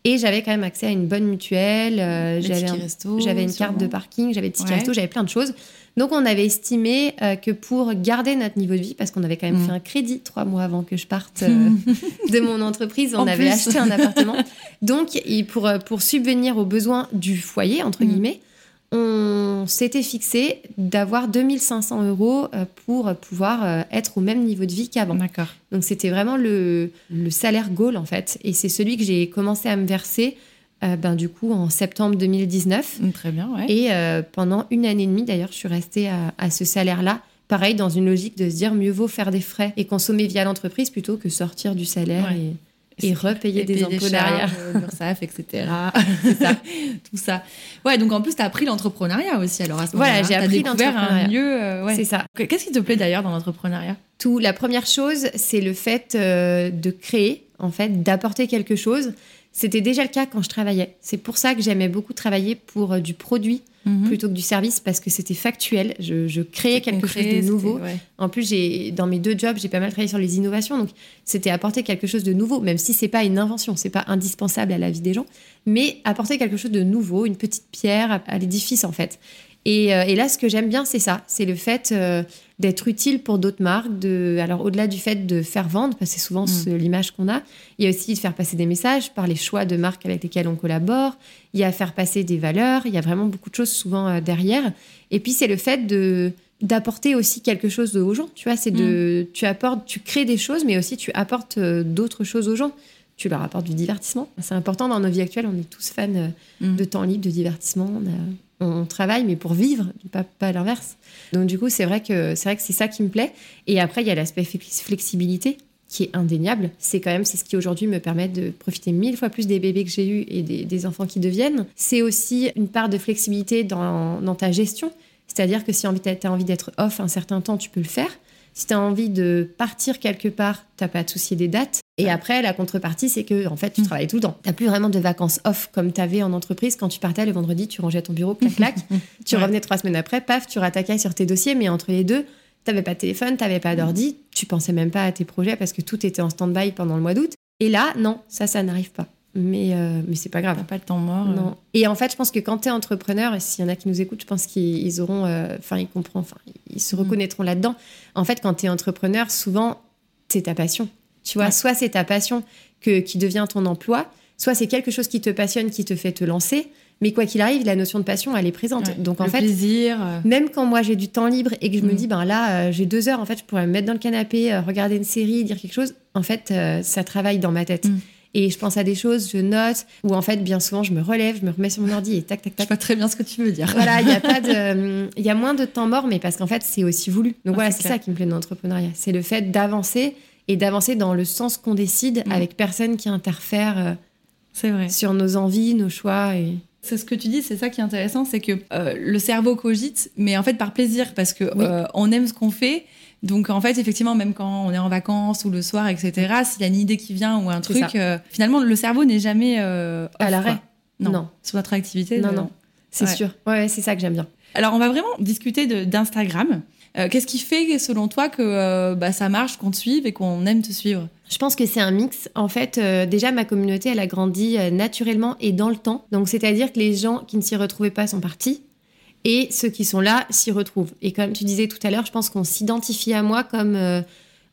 B: Et j'avais quand même accès à une bonne mutuelle. euh, j'avais un-
A: resto,
B: j'avais une carte de parking, j'avais des tickets
A: Ouais.
B: resto, j'avais plein de choses. Donc, on avait estimé euh, que pour garder notre niveau de vie, parce qu'on avait quand même
A: Mhm.
B: fait un crédit trois mois avant que je parte euh, de mon entreprise, on
A: En
B: avait
A: plus.
B: acheté un appartement. Donc, et pour, euh, pour subvenir aux besoins du foyer, entre
A: Mhm.
B: guillemets, on s'était fixé d'avoir 2500 euros pour pouvoir être au même niveau de vie qu'avant.
A: D'accord.
B: Donc c'était vraiment le, le salaire goal en fait. Et c'est celui que j'ai commencé à me verser euh, ben, du coup en septembre 2019.
A: Mm, Très bien, ouais.
B: Et euh, pendant une année et demie d'ailleurs, je suis restée à, à ce salaire-là. Pareil, dans une logique de se dire mieux vaut faire des frais et consommer via l'entreprise plutôt que sortir du salaire
A: Ouais.
B: et, repayer des impôts
A: charges,
B: derrière.
A: euh, l'URSSAF, etc. Ça. Tout ça. Ouais, donc en plus, tu as appris l'entrepreneuriat aussi. Alors à ce
B: Voilà, j'ai appris
A: un
B: l'entrepreneuriat.
A: euh, ouais.
B: C'est ça.
A: Qu'est-ce qui te plaît d'ailleurs dans l'entrepreneuriat?
B: Tout. La première chose, c'est le fait euh, de créer, en fait, d'apporter quelque chose. C'était déjà le cas quand je travaillais. C'est pour ça que j'aimais beaucoup travailler pour euh, du produit
A: Mhm.
B: plutôt que du service parce que c'était factuel. Je, je créais quelque
A: Concret,
B: chose de nouveau.
A: ouais.
B: En plus, j'ai dans mes deux jobs, j'ai pas mal travaillé sur les innovations, donc c'était apporter quelque chose de nouveau, même si c'est pas une invention, c'est pas indispensable à la vie des gens, mais apporter quelque chose de nouveau, une petite pierre à, à l'édifice en fait. Et, euh, et là, ce que j'aime bien, c'est ça, c'est le fait euh, d'être utile pour d'autres marques. De, alors, au-delà du fait de faire vendre, parce que c'est souvent
A: Mm.
B: l'image qu'on a, il y a aussi de faire passer des messages par les choix de marques avec lesquelles on collabore. Il y a faire passer des valeurs. Il y a vraiment beaucoup de choses souvent euh, derrière. Et puis, c'est le fait de d'apporter aussi quelque chose aux gens. Tu vois, c'est de tu apportes, tu crées des choses, mais aussi tu apportes euh, d'autres choses aux gens. Tu leur apportes du divertissement. C'est important dans nos vies actuelles. On est tous fans euh,
A: Mm.
B: de temps libre, de divertissement. On, a- on travaille, mais pour vivre, pas, pas l'inverse. Donc du coup, c'est vrai que c'est vrai que c'est ça qui me plaît. Et après, il y a l'aspect flex- flexibilité qui est indéniable. C'est quand même c'est ce qui aujourd'hui me permet de profiter mille fois plus des bébés que j'ai eus et des, des enfants qui deviennent. C'est aussi une part de flexibilité dans, dans ta gestion. C'est-à-dire que si tu as envie d'être off un certain temps, tu peux le faire. Si tu as envie de partir quelque part, t'as pas à te soucier des dates. Et après, la contrepartie, c'est que en fait, tu
A: Mm.
B: travailles tout le temps. T'as plus vraiment de vacances off comme tu avais en entreprise quand tu partais le vendredi, tu rangeais ton bureau, clac clac. tu
A: Ouais.
B: revenais trois semaines après, paf, tu rattaquais sur tes dossiers, mais entre les deux, t'avais pas de téléphone, t'avais pas d'ordi, tu pensais même pas à tes projets parce que tout était en stand-by pendant le mois d'août. Et là, non, ça, ça n'arrive pas. Mais, euh, mais c'est pas grave.
A: T'as pas le temps mort. euh.
B: Non. Et en fait, je pense que quand tu es entrepreneur, et s'il y en a qui nous écoutent, je pense qu'ils ils auront, euh, enfin, ils comprennent, enfin, ils se
A: Mm.
B: reconnaîtront là-dedans. En fait, quand tu es entrepreneur, souvent, c'est ta passion. Tu vois,
A: Ouais.
B: soit c'est ta passion que, qui devient ton emploi, soit c'est quelque chose qui te passionne, qui te fait te lancer. Mais quoi qu'il arrive, la notion de passion, elle est présente.
A: Ouais.
B: Donc en
A: Le
B: fait,
A: plaisir. euh,
B: même quand moi j'ai du temps libre et que je me
A: Mm.
B: dis, ben là, euh, j'ai deux heures, en fait, je pourrais me mettre dans le canapé, euh, regarder une série, dire quelque chose, en fait, euh, ça travaille dans ma tête.
A: Mm.
B: Et je pense à des choses, je note, ou en fait, bien souvent, je me relève, je me remets sur mon ordi et tac, tac,
A: Je
B: tac.
A: vois très bien ce que tu veux dire.
B: Voilà, il y a pas de, il y a moins de temps mort, mais parce qu'en fait, c'est aussi voulu. Donc
A: Ah,
B: voilà,
A: c'est
B: ça qui me plaît dans l'entrepreneuriat. C'est le fait d'avancer et d'avancer dans le sens qu'on décide
A: Mm.
B: avec personne qui interfère euh,
A: vrai.
B: sur nos envies, nos choix. Et...
A: C'est ce que tu dis, c'est ça qui est intéressant, c'est que euh, le cerveau cogite, mais en fait par plaisir, parce que
B: Oui.
A: euh, on aime ce qu'on fait. Donc en fait, effectivement, même quand on est en vacances ou le soir, etc., s'il y a une idée qui vient ou un truc, euh, finalement, le cerveau n'est jamais
B: À l'arrêt.
A: Non.
B: Non.
A: Sur notre activité.
B: Non,
A: de-
B: non. C'est
A: Ouais.
B: sûr. Ouais, c'est ça que j'aime bien.
A: Alors, on va vraiment discuter d'Instagram. Euh, Qu'est-ce qui fait, selon toi, que euh, bah, ça marche, qu'on te suive et qu'on aime te suivre?
B: Je pense que c'est un mix. En fait, euh, déjà, ma communauté, elle a grandi naturellement et dans le temps. Donc, c'est-à-dire que les gens qui ne s'y retrouvaient pas sont partis et ceux qui sont là s'y retrouvent. Et comme tu disais tout à l'heure, je pense qu'on s'identifie à moi comme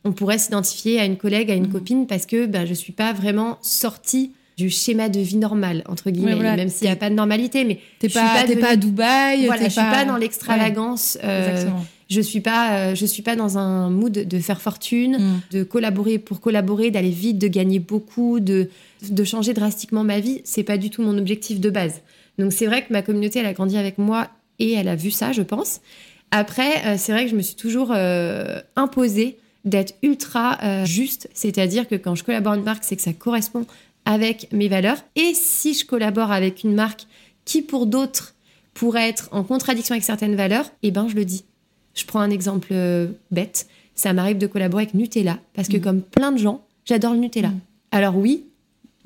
B: on pourrait s'identifier à une collègue, à une
A: Mhm.
B: copine, parce que ben, je suis pas vraiment sortie du schéma de vie normal, entre guillemets,
A: Ouais, voilà,
B: même s'il n'y a pas de normalité. Mais
A: T'es pas,
B: devenue-
A: pas à Dubaï,
B: Voilà,
A: t'es
B: je suis pas dans l'extravagance.
A: Ouais,
B: euh. Je suis pas, euh, je suis pas dans un mood de faire fortune
A: Mm.
B: de collaborer pour collaborer, d'aller vite, de gagner beaucoup, de, de changer drastiquement ma vie, c'est pas du tout mon objectif de base. Donc c'est vrai que ma communauté, elle a grandi avec moi et elle a vu ça, je pense. Après, euh, c'est vrai que je me suis toujours euh, imposée d'être ultra juste, c'est-à-dire que quand je collabore une marque, c'est que ça correspond avec mes valeurs. Et si je collabore avec une marque qui, pour d'autres, pourrait être en contradiction avec certaines valeurs, eh ben je le dis. Je prends un exemple euh, bête. Ça m'arrive de collaborer avec Nutella parce que,
A: Mm.
B: comme plein de gens, j'adore le Nutella.
A: Mm.
B: Alors oui,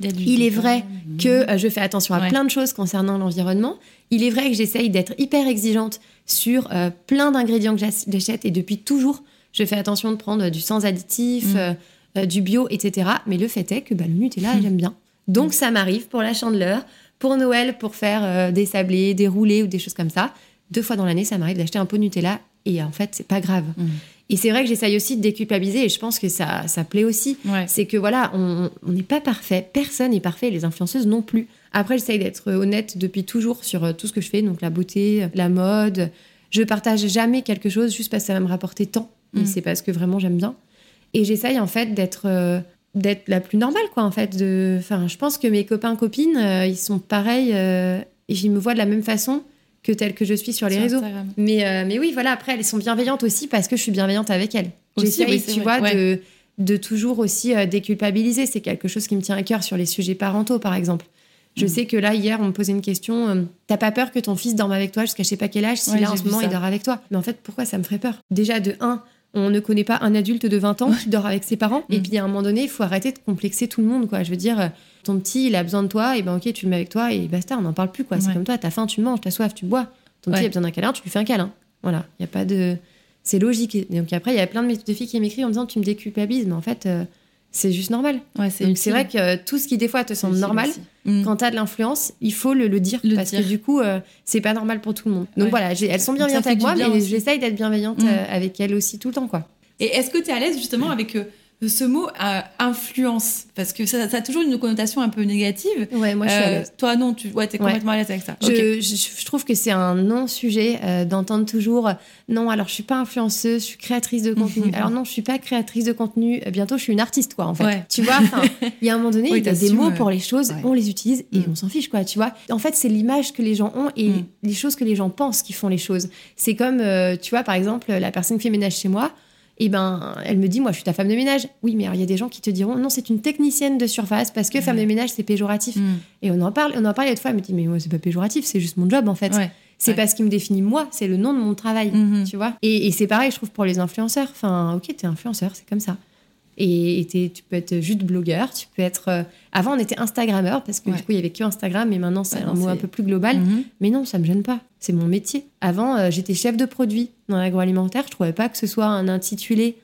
A: Il,
B: est vrai que euh, je fais attention à
A: Ouais.
B: plein de choses concernant l'environnement. Il est vrai que j'essaye d'être hyper exigeante sur euh, plein d'ingrédients que j'ach- j'achète et depuis toujours, je fais attention de prendre du sans additif,
A: Mm.
B: euh, euh, du bio, etc. Mais le fait est que bah, le Nutella,
A: Mm.
B: j'aime bien. Donc ça m'arrive pour la chandeleur, pour Noël, pour faire des sablés, des roulés ou des choses comme ça. Deux fois dans l'année, ça m'arrive d'acheter un pot de Nutella et en fait, c'est pas grave.
A: Mm.
B: Et c'est vrai que j'essaye aussi de déculpabiliser et je pense que ça, ça plaît aussi
A: Ouais.
B: c'est que voilà, on n'est pas parfait, personne n'est parfait, les influenceuses non plus. Après, j'essaye d'être honnête depuis toujours sur euh, tout ce que je fais, donc la beauté, la mode. Je partage jamais quelque chose juste parce que ça va me rapporter tant, mais
A: Mm.
B: c'est parce que vraiment j'aime bien. Et j'essaye en fait d'être euh, d'être la plus normale quoi en fait. De, enfin, je pense que mes copains copines, euh, ils sont pareils euh, et ils me voient de la même façon que telle que je suis sur les
A: Sur
B: réseaux.
A: Instagram.
B: Mais, euh, mais oui, voilà, après, elles sont bienveillantes aussi parce que je suis bienveillante avec elles. J'essaye,
A: oui,
B: tu
A: vrai.
B: vois,
A: Ouais.
B: de, de toujours aussi euh, déculpabiliser. C'est quelque chose qui me tient à cœur sur les sujets parentaux, par exemple. Je
A: Mm.
B: sais que là, hier, on me posait une question. euh, T'as pas peur que ton fils dorme avec toi jusqu'à je sais pas quel âge si
A: Ouais,
B: là, en ce moment,
A: ça.
B: il dort avec toi? Mais en fait, pourquoi ça me ferait peur? Déjà, de un, on ne connaît pas un adulte de 20 ans qui dort avec ses parents. Et
A: Mm.
B: puis, à un moment donné, il faut arrêter de complexer tout le monde, quoi. Je veux dire, ton petit, il a besoin de toi, et ben ok, tu le mets avec toi, et basta, on n'en parle plus, quoi. C'est
A: Ouais.
B: comme toi, t'as faim, tu manges, t'as soif, tu bois. Ton petit
A: Ouais.
B: a besoin d'un câlin, tu lui fais un câlin. Voilà, il y a pas de. C'est logique. Et donc après, il y a plein de mes de filles qui m'écrivent en me disant tu me déculpabilises, mais en fait, euh, c'est juste normal.
A: Ouais, c'est
B: Donc c'est
A: utile.
B: vrai que euh, tout ce qui des fois te semble normal,
A: aussi. Mm.
B: quand t'as de l'influence, il faut le, le dire
A: Le
B: parce
A: dire.
B: que du coup, euh, c'est pas normal pour tout le monde. Donc
A: Ouais.
B: voilà, elles sont bienveillantes avec moi,
A: bien
B: mais j'essaye d'être bienveillante
A: Mm.
B: euh, avec elles aussi tout le temps, quoi.
A: Et est-ce que tu es à l'aise justement avec euh, ce mot euh, influence Parce que ça, ça a toujours une connotation un peu négative.
B: Ouais, moi je suis à
A: Euh,
B: l'aise.
A: Toi, non, tu ouais, es
B: Ouais.
A: complètement à l'aise avec ça.
B: Je,
A: Ok.
B: je- je trouve que c'est un non-sujet euh, d'entendre toujours euh, non, alors je suis pas influenceuse, je suis créatrice de contenu.
A: Mhm.
B: alors non, je suis pas créatrice de contenu, bientôt je suis une artiste, quoi, en fait.
A: Ouais.
B: Tu vois, il y a un moment donné,
A: Oui,
B: il y a des mots pour les choses,
A: ouais.
B: on les utilise et
A: Mhm.
B: on s'en fiche, quoi, tu vois. En fait, c'est l'image que les gens ont et
A: Mhm.
B: les choses que les gens pensent qui font les choses. C'est comme, tu vois, par exemple, la personne qui fait ménage chez moi. Et ben, elle me dit, moi, je suis ta femme de ménage. Oui, mais il y a des gens qui te diront, non, c'est une technicienne de surface parce que femme de ménage, c'est péjoratif.
A: Mm.
B: Et on en parle, on en parlait l'autre fois, elle me dit, mais moi, c'est pas péjoratif, c'est juste mon job, en fait.
A: Ouais.
B: C'est
A: Ouais.
B: pas ce qui me définit moi, c'est le nom de mon travail,
A: Mhm.
B: tu vois. Et, et c'est pareil, je trouve, pour les influenceurs. Enfin, ok, t'es influenceur, c'est comme ça. Et et tu peux être juste blogueur, tu peux être. euh, Avant, on était Instagrammeur, parce que
A: Ouais.
B: du coup, il y avait que Instagram, mais maintenant, c'est un mot un peu plus global.
A: Mhm.
B: Mais non, ça me gêne pas. C'est mon métier. Avant, euh, j'étais chef de produit dans l'agroalimentaire. Je trouvais pas que ce soit un intitulé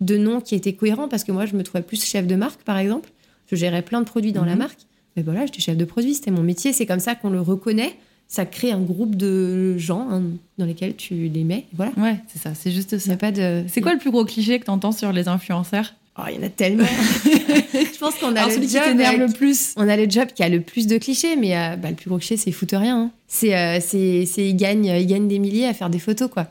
B: de nom qui était cohérent, parce que moi, je me trouvais plus chef de marque, par exemple. Je gérais plein de produits dans la
A: Mhm.
B: marque. Mais voilà, j'étais chef de produit, c'était mon métier. C'est comme ça qu'on le reconnaît. Ça crée un groupe de gens hein, dans lesquels tu les mets. Et voilà.
A: Ouais, c'est ça, c'est juste ça.
B: a pas de.
A: C'est quoi le plus gros cliché que t'entends sur les influenceurs?
B: Oh, il y en a tellement. je pense qu'on a
A: Alors
B: le
A: celui qui
B: job.
A: le plus
B: On a le job qui a le plus de clichés, mais euh, bah, le plus gros cliché, c'est foutre rien. hein. C'est, euh, c'est, c'est ils gagnent, ils gagnent des milliers à faire des photos, quoi.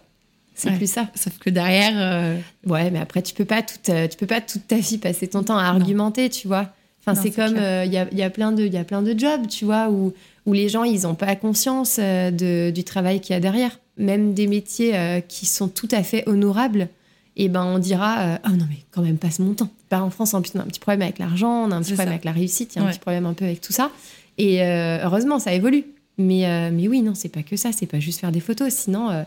B: C'est
A: Ouais.
B: plus ça.
A: Sauf que derrière, euh,
B: Ouais, mais après, tu peux pas toute, euh, tu peux pas toute ta vie passer ton temps à argumenter, tu vois. Enfin,
A: Non,
B: c'est
A: c'est
B: comme, il y, a, y, a plein de- il y a plein de jobs, tu vois, où, où les gens, ils ont pas conscience de, du travail qu'il y a derrière. Même des métiers qui sont tout à fait honorables, et ben on dira, euh, ah non, mais quand même, passe mon temps. bah, en France, en plus, on a un petit problème avec l'argent, on a un petit problème avec la réussite, il y a un petit problème un peu avec tout ça. Et heureusement, ça évolue. Mais, mais oui, non, c'est pas que ça, c'est pas juste faire des photos. Sinon,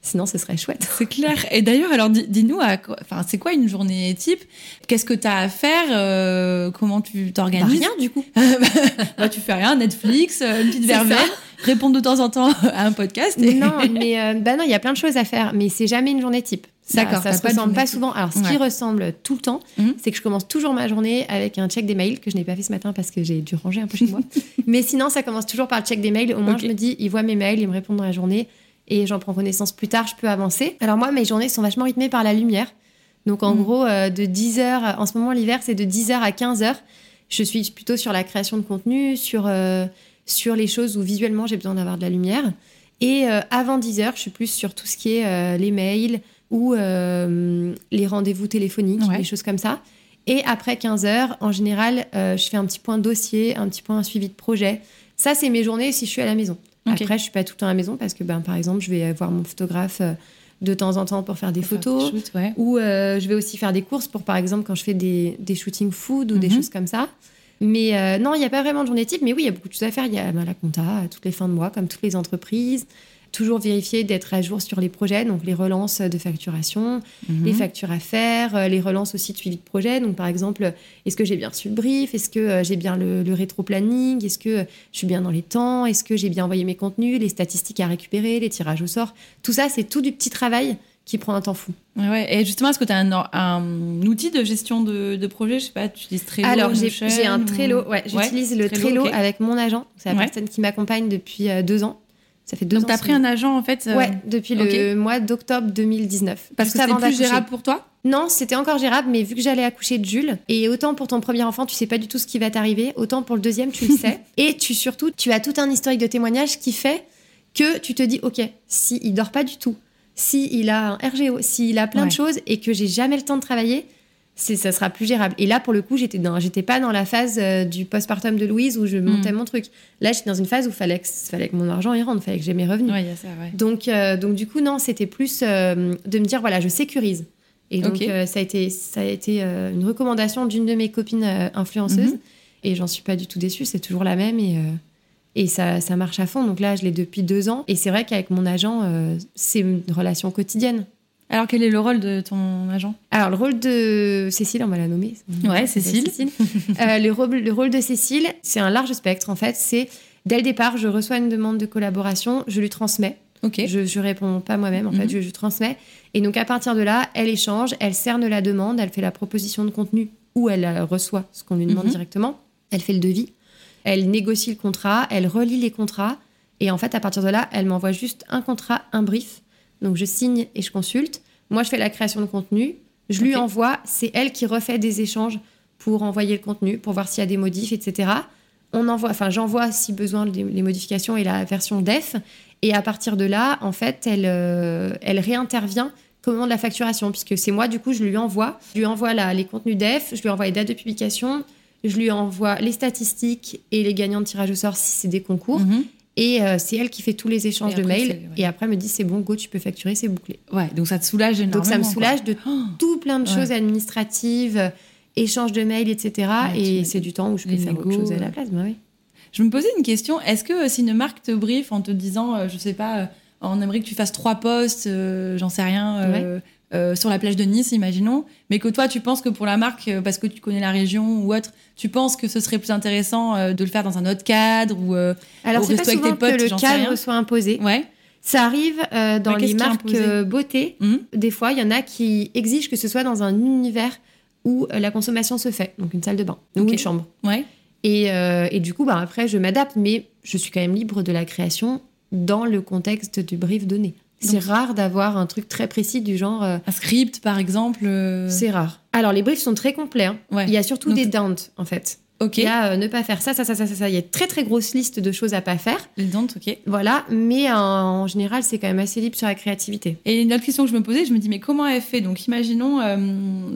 B: Sinon, ce serait chouette.
A: C'est clair. Et d'ailleurs, alors dis-nous, enfin, c'est quoi une journée type? Qu'est-ce que tu as à faire? Euh, Comment tu t'organises?
B: Bah, Rien, du coup.
A: bah, tu fais rien, Netflix, euh, une petite verveine, répondre de temps en temps à un podcast.
B: Non, mais euh, bah non, il y a plein de choses à faire, mais c'est jamais une journée type. D'accord. Ça, ça se ressemble pas souvent. Alors, ce qui ressemble tout le temps, mhm. c'est que je commence toujours ma journée avec un check des mails que je n'ai pas fait ce matin parce que j'ai dû ranger un peu chez moi. mais sinon, ça commence toujours par le check des mails. Au moins, je me dis, il voit mes mails, il me répond dans la journée et j'en prends connaissance plus tard, je peux avancer. Alors moi, mes journées sont vachement rythmées par la lumière. Donc en mm. gros, euh, de 10h, en ce moment l'hiver, c'est de 10h à 15h. Je suis plutôt sur la création de contenu, sur, euh, sur les choses où visuellement j'ai besoin d'avoir de la lumière. Et euh, avant 10h, je suis plus sur tout ce qui est les mails ou les rendez-vous téléphoniques, des choses comme ça. Et après 15h, en général, je fais un petit point dossier, un petit point suivi de projet. Ça, c'est mes journées si je suis à la maison. Après, je suis pas tout le temps à la maison parce que, ben, par exemple, je vais voir mon photographe euh, de temps en temps pour faire des photos. Ou euh, je vais aussi faire des courses pour, par exemple, quand je fais des, des shootings food ou des mhm. choses comme ça. Mais euh, non, il n'y a pas vraiment de journée type. Mais oui, il y a beaucoup de choses à faire. Il y a ben, la compta toutes les fins de mois, comme toutes les entreprises toujours vérifier d'être à jour sur les projets, donc les relances de facturation, mhm. les factures à faire, euh, les relances aussi de suivi de projet. Donc par exemple, est-ce que j'ai bien reçu le brief? Est-ce que euh, j'ai bien le, rétro-planning? Est-ce que je suis bien dans les temps? Est-ce que j'ai bien envoyé mes contenus, les statistiques à récupérer, les tirages au sort? Tout ça, c'est tout du petit travail qui prend un temps fou.
A: Ouais, Et justement, est-ce que tu as un, outil de gestion de, projet? Je sais pas, tu utilises Trello
B: Alors, j'ai un Trello. Ouais, j'utilise le Trello, avec mon agent. C'est la personne qui m'accompagne depuis euh, deux ans.
A: Ça fait deux Donc, ans. Donc, t'as pris un agent, en fait
B: euh, Ouais, depuis le mois d'octobre 2019.
A: Parce que c'était plus gérable pour toi
B: Non, c'était encore gérable, mais vu que j'allais accoucher de Jules, et autant pour ton premier enfant, tu sais pas du tout ce qui va t'arriver, autant pour le deuxième, tu le sais. et tu surtout, tu as tout un historique de témoignages qui fait que tu te dis, OK, si il dort pas du tout, si il a un RGO, s'il a plein de choses et que j'ai jamais le temps de travailler, ça sera plus gérable. Et là, pour le coup, j'étais dans, j'étais pas dans la phase euh, du postpartum de Louise où je montais mm. mon truc. Là, j'étais dans une phase où fallait que, fallait que mon argent y rentre, fallait que j'ai mes revenus. Donc, euh, donc du coup, non, c'était plus euh, de me dire voilà, je sécurise. Et donc, ça a été, ça a été une recommandation d'une de mes copines influenceuses. Mm-hmm. Et j'en suis pas du tout déçue. C'est toujours la même et et ça, ça marche à fond. Donc là, je l'ai depuis deux ans. Et c'est vrai qu'avec mon agent, c'est une relation quotidienne.
A: Alors, quel est le rôle de ton agent?
B: Alors, le rôle de Cécile, on va la nommer.
A: Ouais, Cécile.
B: Euh, le, rôle, le rôle de Cécile, c'est un large spectre, en fait. C'est, dès le départ, je reçois une demande de collaboration, je lui transmets.
A: Ok.
B: Je, ne réponds pas moi-même, en fait, mhm. je, je, transmets. Et donc, à partir de là, elle échange, elle cerne la demande, elle fait la proposition de contenu ou elle euh, reçoit ce qu'on lui demande mhm. directement. Elle fait le devis, elle négocie le contrat, elle relie les contrats. Et en fait, à partir de là, elle m'envoie juste un contrat, un brief donc je signe et je consulte. Moi, je fais la création de contenu. Je lui envoie. C'est elle qui refait des échanges pour envoyer le contenu, pour voir s'il y a des modifs, etc. On envoie, enfin, j'envoie si besoin les modifications et la version def. Et à partir de là, en fait, elle, euh, elle réintervient au moment de la facturation, puisque c'est moi, du coup, je lui envoie. Je lui envoie les contenus def, je lui envoie les dates de publication, je lui envoie les statistiques et les gagnants de tirage au sort si c'est des concours. Mhm. Et euh, c'est elle qui fait tous les échanges de mails. Et après, elle me dit c'est bon, go, tu peux facturer, c'est bouclé.
A: Ouais, donc ça te soulage énormément.
B: Donc ça me soulage de oh tout plein de choses administratives, euh, échanges de mails, etc. et c'est du temps où je peux faire autre chose à la place. Bah oui.
A: Je me posais une question est-ce que euh, si une marque te brief en te disant, je sais pas, on aimerait que tu fasses trois postes, j'en sais rien. Euh, sur la plage de Nice, imaginons, mais que toi, tu penses que pour la marque, euh, parce que tu connais la région ou autre, tu penses que ce serait plus intéressant euh, de le faire dans un autre cadre ou
B: Alors, c'est pas souvent que le cadre soit imposé.
A: Ouais.
B: Ça arrive dans les marques beauté. Mmh. Des fois, il y en a qui exigent que ce soit dans un univers où la consommation se fait, donc une salle de bain ou une chambre.
A: Ouais.
B: Et, et, du coup, bah, après, je m'adapte, mais je suis quand même libre de la création dans le contexte du brief donné. C'est rare d'avoir un truc très précis du genre. Euh,
A: un script, par exemple. Euh,
B: c'est rare. Alors, les briefs sont très complets. Hein. Il y a surtout des downs, en fait.
A: Ok.
B: Il y a euh, ne pas faire ça, ça, ça, ça, ça. Il y a une très, très grosse liste de choses à pas faire.
A: Les downs, ok.
B: Voilà. Mais en général, c'est quand même assez libre sur la créativité.
A: Et une autre question que je me posais, je me dis, mais comment elle fait? Donc, imaginons,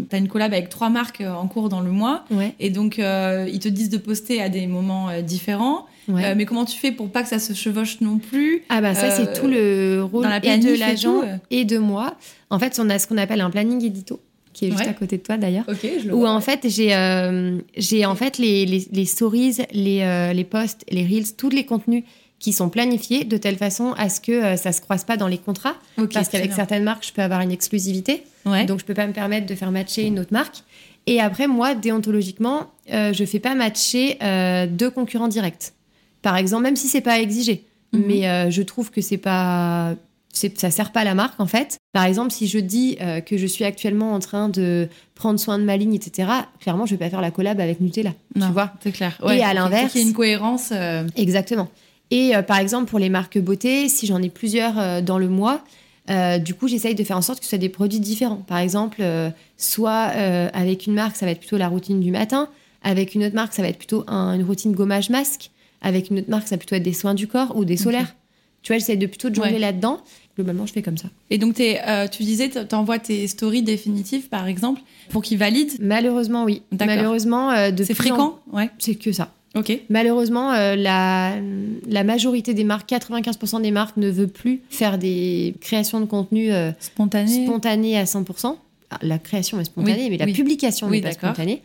A: tu as une collab avec trois marques en cours dans le mois.
B: Ouais.
A: Et donc, ils te disent de poster à des moments différents. Euh, mais comment tu fais pour pas que ça se chevauche non plus
B: Ah bah ça c'est euh, tout le rôle et de l'agent et, de moi. En fait, on a ce qu'on appelle un planning édito. qui est juste
A: Ouais.
B: à côté de toi d'ailleurs.
A: Ok, je le
B: Où
A: vois.
B: en fait j'ai euh, j'ai en fait les, les, les stories, les, euh, les posts, les reels, tous les contenus qui sont planifiés de telle façon à ce que euh, ça se croise pas dans les contrats. Parce qu'avec certaines marques, je peux avoir une exclusivité.
A: Ouais.
B: Donc, je peux pas me permettre de faire matcher une autre marque. Et après, moi, déontologiquement, euh, je fais pas matcher euh, deux concurrents directs. Par exemple, même si c'est pas exigé.
A: Mhm.
B: Mais euh, je trouve que c'est pas. Ça sert pas à la marque, en fait. Par exemple, si je dis euh, que je suis actuellement en train de prendre soin de ma ligne, etc., clairement, je vais pas faire la collab avec Nutella.
A: Non,
B: Tu vois
A: c'est clair.
B: Et à l'inverse-
A: faut qu'il y ait une cohérence. euh,
B: Exactement. Et euh, par exemple, pour les marques beauté, si j'en ai plusieurs dans le mois, du coup, j'essaye de faire en sorte que ce soit des produits différents. Par exemple, soit avec une marque, ça va être plutôt la routine du matin. Avec une autre marque, ça va être plutôt un- une routine gommage masque. Avec une autre marque, ça va plutôt être des soins du corps ou des solaires. Tu vois, j'essaie de plutôt de jongler
A: Ouais.
B: là-dedans. Globalement, je fais comme ça.
A: Et donc, euh, tu disais, t- t'envoies tes stories définitives, par exemple, pour qu'ils valident.
B: Malheureusement, oui. Malheureusement, euh,
A: C'est
B: plus en-
A: fréquent Ouais.
B: C'est que ça.
A: Ok.
B: Malheureusement, euh, la, la majorité des marques, 95% des marques, ne veut plus faire des créations de contenu euh,
A: Spontané.
B: spontanées à 100%. Ah, la création est spontanée,
A: Oui,
B: mais la
A: oui.
B: publication
A: Oui,
B: n'est pas spontanée.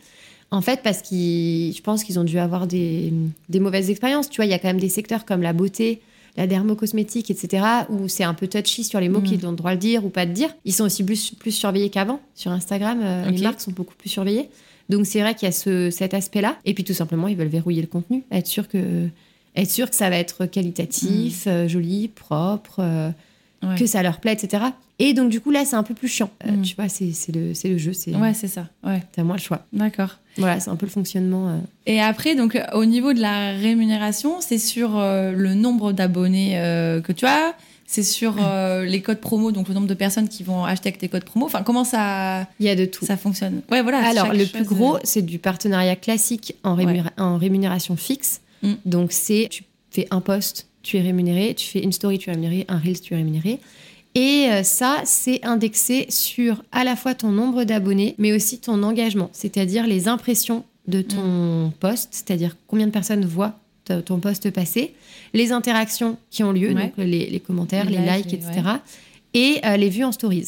B: En fait, parce qu'ils, je pense qu'ils ont dû avoir des, des mauvaises expériences. Tu vois, il y a quand même des secteurs comme la beauté, la dermocosmétique, etc., où c'est un peu touchy sur les mots
A: Mhm.
B: qu'ils ont le droit de dire ou pas de dire. Ils sont aussi plus, plus surveillés qu'avant. Sur Instagram, euh, les marques sont beaucoup plus surveillées. Donc c'est vrai qu'il y a ce, cet aspect-là. Et puis tout simplement, ils veulent verrouiller le contenu, être sûr que, être sûr que ça va être qualitatif, euh, joli, propre, euh,
A: Ouais.
B: que ça leur plaît, etc. Et donc du coup là, c'est un peu plus chiant. Euh,
A: Mm.
B: Tu vois, c'est le, c'est le jeu,
A: Ouais, c'est ça. Ouais.
B: t'as moins le choix.
A: D'accord.
B: Voilà, c'est un peu le fonctionnement. euh.
A: Et après, donc, au niveau de la rémunération, c'est sur euh, le nombre d'abonnés euh, que tu as, c'est sur les codes promo, donc le nombre de personnes qui vont acheter avec tes codes promo. Enfin, comment ça,
B: Il y a de tout.
A: ça fonctionne? Ouais, voilà.
B: Alors, le plus gros, c'est du partenariat classique en, rémunéra- en rémunération fixe.
A: Mm.
B: Donc, c'est tu fais un post, tu es rémunéré, tu fais une story, tu es rémunéré, un reel, tu es rémunéré. Et euh, ça, c'est indexé sur à la fois ton nombre d'abonnés, mais aussi ton engagement, c'est-à-dire les impressions de ton
A: Mm.
B: post, c'est-à-dire combien de personnes voient ton post passer, les interactions qui ont lieu,
A: Ouais.
B: donc les, les commentaires,
A: Les
B: les,
A: likes,
B: etc. Et euh, les vues en stories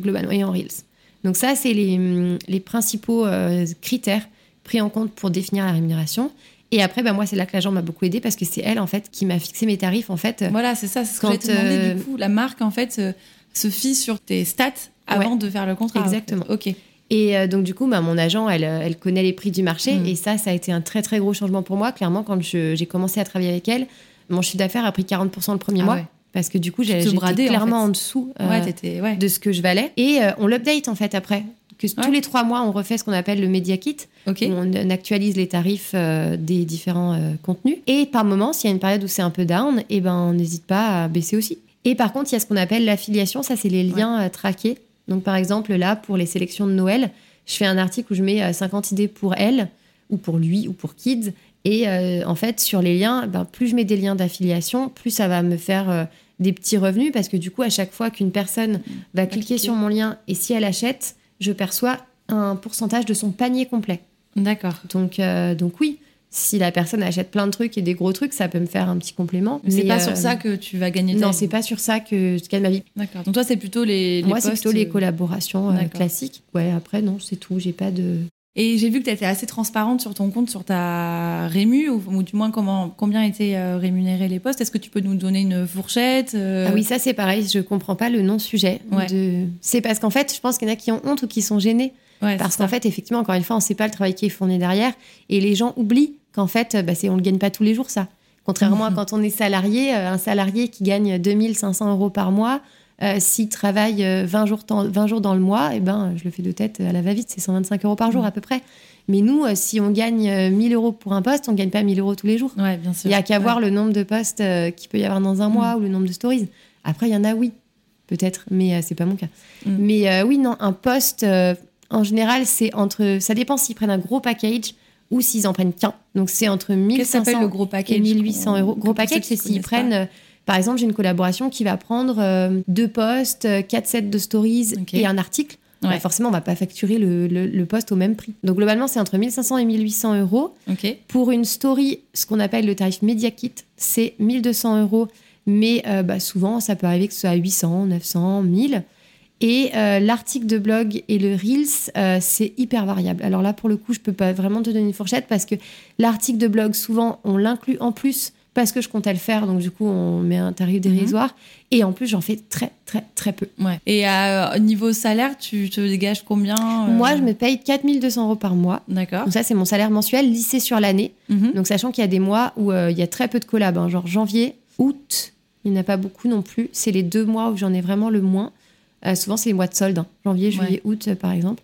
B: globalement et en Reels. Donc ça, c'est les, les principaux euh, critères pris en compte pour définir la rémunération. Et après, bah, moi, c'est là que l'agent m'a beaucoup aidé parce que c'est elle, en fait, qui m'a fixé mes tarifs, en fait.
A: Voilà, c'est ça. C'est ce que
B: Quand,
A: j'allais te demander.
B: euh,
A: Du coup, la marque, en fait, se, se fie sur tes stats avant de faire le contrat. en fait.
B: Exactement.
A: Ok.
B: Et euh, donc, du coup, bah, mon agent, elle, euh, elle connaît les prix du marché.
A: Mm.
B: Et ça, ça a été un très, très gros changement pour moi. Clairement, quand j'ai commencé à travailler avec elle, mon chiffre d'affaires a pris 40% le premier
A: Ah
B: mois.
A: ouais.
B: Parce que du coup, j'ai- j'étais
A: en
B: clairement
A: fait.
B: en, dessous
A: Ouais, t'étais. Ouais.
B: de ce que je valais. Et euh, on l'update, en fait, après. Que
A: Ouais.
B: tous les trois mois, on refait ce qu'on appelle le Media Kit. Où on actualise les tarifs euh, des différents euh, contenus. Et par moment, s'il y a une période où c'est un peu down, et ben, on n'hésite pas à baisser aussi. Et par contre, il y a ce qu'on appelle l'affiliation, ça c'est les liens euh, traqués. Donc par exemple, là, pour les sélections de Noël, je fais un article où je mets euh, 50 idées pour elle, ou pour lui, ou pour kids. Et euh, en fait, sur les liens, ben, plus je mets des liens d'affiliation, plus ça va me faire euh, des petits revenus, parce que du coup, à chaque fois qu'une personne va cliquer
A: cliquer.
B: sur mon lien, et si elle achète, je perçois un pourcentage de son panier complet.
A: D'accord.
B: Donc, euh, donc oui, si la personne achète plein de trucs et des gros trucs, ça peut me faire un petit complément.
A: Mais c'est pas
B: euh,
A: sur ça que tu vas gagner ta
B: Non, c'est pas sur ça que je gagne ma vie.
A: D'accord. Donc toi, c'est plutôt les. les
B: Moi, c'est plutôt les
A: euh,
B: collaborations euh, classiques. Ouais, après, non, c'est tout. J'ai pas de.
A: Et j'ai vu que tu étais assez transparente sur ton compte, sur ta rému, ou, ou du moins comment, combien étaient euh, rémunérés les postes. Est-ce que tu peux nous donner une fourchette euh,
B: Ah oui, ça, c'est pareil. Je comprends pas le non-sujet.
A: Ouais.
B: De... C'est parce qu'en fait, je pense qu'il y en a qui ont honte ou qui sont gênés.
A: ouais,
B: Parce qu'en fait, effectivement, encore une fois, on sait pas le travail qui est fourni derrière. Et les gens oublient qu'en fait, bah, on le gagne pas tous les jours, ça. Contrairement à
A: Mhm.
B: quand on est salarié, euh, un salarié qui gagne 2500 euros par mois, euh, s'il travaille euh, 20, jours, temps- 20 jours dans le mois, eh ben, je le fais de tête à la va-vite, c'est 125 euros par jour
A: Mhm.
B: à peu près. Mais nous, euh, si on gagne euh, 1000 euros pour un poste, on gagne pas 1000 euros tous les jours.
A: Ouais, bien sûr.
B: Il y a qu'à
A: Ouais.
B: voir le nombre de postes euh, qu'il peut y avoir dans un mois
A: Mm.
B: ou le nombre de stories. Après, il y en a, oui, peut-être, mais euh, c'est pas mon cas.
A: Mm.
B: Mais euh, oui, non, un poste, euh, en général, c'est entre. Ça dépend s'ils prennent un gros package ou s'ils en prennent qu'un. Donc, c'est entre
A: Qu'est-ce que s'appelle
B: 1500
A: le gros package
B: et 1800 euros. Gros package, c'est s'ils prennent. Par exemple, j'ai une collaboration qui va prendre euh, deux posts, euh, quatre sets de stories et un article.
A: Ouais.
B: Bah, forcément, on va pas facturer le, le, le poste au même prix. Donc, globalement, c'est entre 1500 et 1800 euros. Pour une story, ce qu'on appelle le tarif Media Kit, c'est 1200 euros. Mais euh, bah, souvent, ça peut arriver que ce soit à 800, 900, 1000. Et euh, l'article de blog et le Reels, euh, c'est hyper variable. Alors là, pour le coup, je peux pas vraiment te donner une fourchette parce que l'article de blog, souvent, on l'inclut en plus parce que je comptais le faire, donc du coup, on met un tarif dérisoire. Et en plus, j'en fais très, très, très peu.
A: Ouais. Et à niveau salaire, tu te dégages combien euh
B: Moi, je me paye 4200 euros par mois.
A: D'accord.
B: Donc ça, c'est mon salaire mensuel lissé sur l'année.
A: Mhm.
B: Donc sachant qu'il y a des mois où euh, il y a très peu de collabs, hein, genre janvier, août, il n'y en a pas beaucoup non plus. C'est les deux mois où j'en ai vraiment le moins. Euh, souvent, c'est les mois de solde, hein. janvier, juillet, août, euh, par exemple.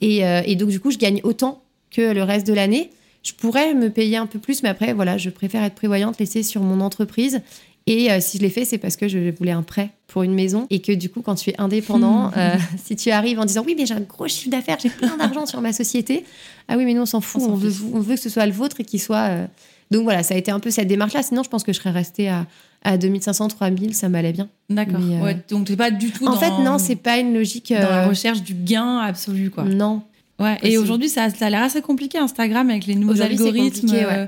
B: Et, euh, et donc, du coup, je gagne autant que le reste de l'année. Je pourrais me payer un peu plus, mais après, voilà, je préfère être prévoyante, laisser sur mon entreprise. Et euh, si je l'ai fait, c'est parce que je voulais un prêt pour une maison et que du coup, quand tu es indépendant, euh, si tu arrives en disant oui, mais j'ai un gros chiffre d'affaires, j'ai plein d'argent sur ma société, ah oui, mais nous on s'en fout,
A: On
B: veut,
A: fiche.
B: on veut que ce soit le vôtre et qu'il soit. euh, Donc voilà, ça a été un peu cette démarche-là. Sinon, je pense que je serais restée à, à 2500, 3000, ça m'allait bien.
A: D'accord. Ouais, donc t'es pas du tout
B: En
A: dans,
B: fait, non, c'est pas une logique.
A: dans la recherche du gain absolu, quoi.
B: Non.
A: Ouais. Et aujourd'hui, ça, ça a l'air assez compliqué Instagram avec les nouveaux algorithmes.
B: ouais.
A: euh,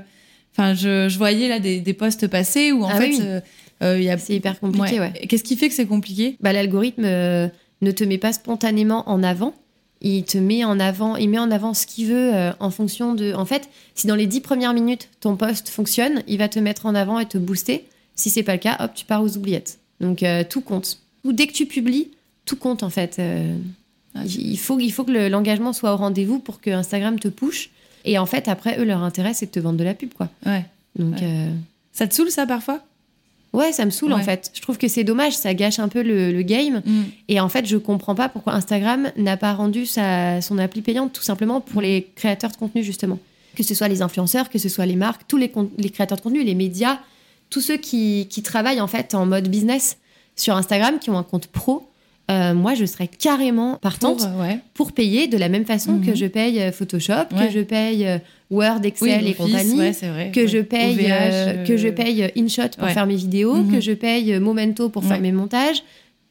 A: Enfin, je, je voyais là des, des posts passés où en
B: Ah
A: fait,
B: oui,
A: euh, euh, a.
B: C'est hyper compliqué, ouais.
A: Qu'est-ce qui fait que c'est compliqué?
B: Bah, l'algorithme euh, ne te met pas spontanément en avant. Il te met en avant, il met en avant ce qu'il veut euh, en fonction de. En fait, si dans les dix premières minutes ton post fonctionne, il va te mettre en avant et te booster. Si c'est pas le cas, hop, tu pars aux oubliettes. Donc tout compte. Ou dès que tu publies, tout compte en fait. Il faut, il faut que le- l'engagement soit au rendez-vous pour que Instagram te push. Et en fait, après, eux, leur intérêt, c'est de te vendre de la pub, quoi.
A: Ouais.
B: Donc,
A: Ouais.
B: euh,
A: Ça te saoule ça parfois?
B: Ouais, ça me saoule en fait. Je trouve que c'est dommage, ça gâche un peu le, le game.
A: Mm.
B: Et en fait, je comprends pas pourquoi Instagram n'a pas rendu sa, son appli payante, tout simplement pour les créateurs de contenu, justement. Que ce soit les influenceurs, que ce soit les marques, tous les créateurs de contenu, les médias, tous ceux qui, qui travaillent en fait en mode business sur Instagram, qui ont un compte pro. Euh, moi, je serais carrément partante
A: Pour, euh, ouais.
B: pour payer de la même façon
A: Mhm.
B: que je paye Photoshop,
A: Ouais.
B: que je paye Word, Excel
A: Oui,
B: et compagnie
A: ouais, c'est vrai.
B: que je paye
A: OVH,
B: euh, que je paye InShot pour faire mes vidéos,
A: Mhm.
B: que je paye Momento pour faire mes montages.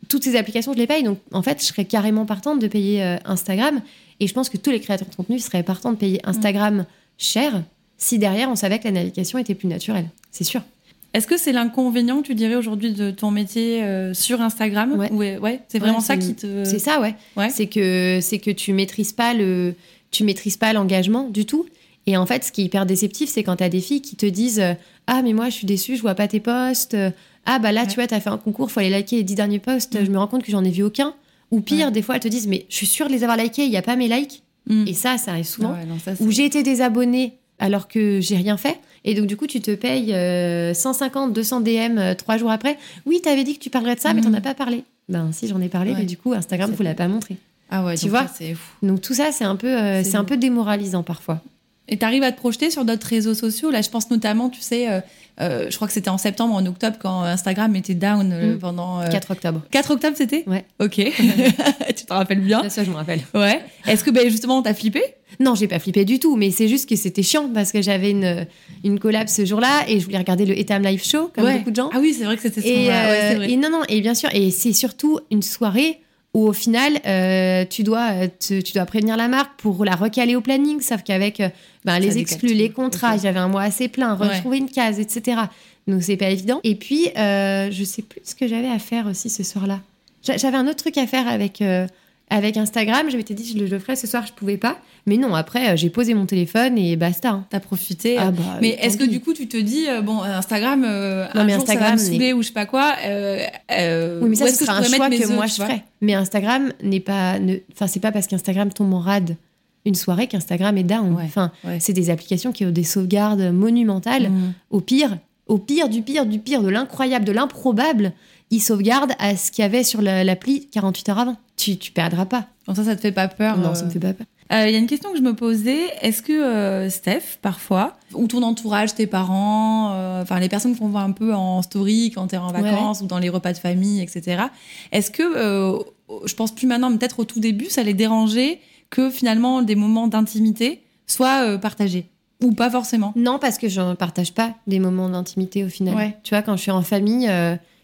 B: Toutes ces applications, je les paye. Donc, en fait, je serais carrément partante de payer euh, Instagram. Et je pense que tous les créateurs de contenu seraient partants de payer Instagram cher si derrière, on savait que la navigation était plus naturelle. C'est sûr.
A: Est-ce que c'est l'inconvénient, tu dirais, aujourd'hui de ton métier euh, sur Instagram
B: Ouais.
A: Ouais, ouais, c'est vraiment
B: Ouais,
A: ça qui te.
B: C'est ça, ouais.
A: Ouais.
B: C'est que c'est que tu maîtrises pas le tu maîtrises pas l'engagement du tout. Et en fait, ce qui est hyper déceptif, c'est quand tu as des filles qui te disent euh, Ah, mais moi, je suis déçue, je vois pas tes posts. Euh, Ah, bah là,
A: Ouais.
B: tu vois, tu as fait un concours, faut aller liker les dix derniers posts.
A: Mm.
B: Je me rends compte que j'en ai vu aucun. Ou pire,
A: Ouais.
B: des fois, elles te disent Mais je suis sûre de les avoir likés, il y a pas mes likes.
A: Mm.
B: Et ça, ça arrive souvent.
A: Ah ouais,
B: Ou j'ai été désabonnée alors que j'ai rien fait. Et donc, du coup, tu te payes euh, 150, 200 DM euh, trois jours après. Oui, t'avais dit que tu parlerais de ça, mais t'en
A: Mhm.
B: as pas parlé. Ben, si, j'en ai parlé,
A: Ouais.
B: mais du coup, Instagram,
A: C'est
B: vous l'a pas montré.
A: Ah ouais,
B: tu vois
A: fou.
B: Donc tout ça, c'est un peu, euh,
A: C'est
B: un peu démoralisant parfois.
A: Et t'arrives à te projeter sur d'autres réseaux sociaux? Là, je pense notamment, tu sais, euh, euh, je crois que c'était en septembre, en octobre, quand Instagram était down euh,
B: Mm.
A: pendant. euh,
B: 4 octobre.
A: 4 octobre, c'était?
B: Ouais.
A: Ok. tu te rappelles bien?
B: Bien sûr, je me rappelle.
A: Ouais. Est-ce que ben, justement, t'as flippé?
B: Non, j'ai pas flippé du tout, mais c'est juste que c'était chiant parce que j'avais une, une collab ce jour-là et je voulais regarder le Etam Live Show, comme
A: Ouais.
B: beaucoup de gens.
A: Ah oui, c'est vrai que c'était ce
B: et.
A: Ouais, vrai.
B: et non, non, et bien sûr, et c'est surtout une soirée où au final, euh, tu, dois, euh, te- tu dois prévenir la marque pour la recaler au planning, sauf qu'avec euh, ben, les exclus, les contrats, j'avais un mois assez plein,
A: Ouais.
B: retrouver une case, etc. Donc c'est pas évident. Et puis, euh, je sais plus ce que j'avais à faire aussi ce soir-là. J'a- J'avais un autre truc à faire avec, euh, avec Instagram. Je m'étais dit, je le, je le ferais ce soir, je pouvais pas. Mais non, après, euh, j'ai posé mon téléphone et basta. hein.
A: T'as profité.
B: Ah
A: euh,
B: bah,
A: mais est-ce que du coup, tu te dis, euh, bon, Instagram, euh,
B: Non,
A: un
B: mais
A: jour,
B: Instagram,
A: ça va me saouler ou je sais pas quoi euh, euh,
B: Oui, mais ça, sera
A: je
B: un choix que moi je ferais. Mais Instagram n'est pas. ne- Enfin, c'est pas parce qu'Instagram tombe en rade une soirée qu'Instagram est down.
A: Ouais,
B: Enfin,
A: ouais.
B: c'est des applications qui ont des sauvegardes monumentales.
A: Mm.
B: Au pire, au pire du pire du pire, de l'incroyable, de l'improbable, ils sauvegardent à ce qu'il y avait sur la- l'appli 48 heures avant. Tu, tu perdras pas.
A: Bon, ça, ça te fait pas peur
B: Non,
A: euh,
B: ça me fait pas peur.
A: Euh, Il y a une question que je me posais. Est-ce que euh, Steph, parfois, ou ton entourage, tes parents, euh, enfin les personnes qu'on voit un peu en story quand t'es en
B: Ouais,
A: vacances ou dans les repas de famille, etc. Est-ce que, je pense plus maintenant, mais peut-être au tout début, ça les dérangeait que finalement des moments d'intimité soient partagés? Ou pas forcément?
B: Non, parce que je ne partage pas des moments d'intimité au final.
A: Ouais.
B: Tu vois, quand je suis en famille,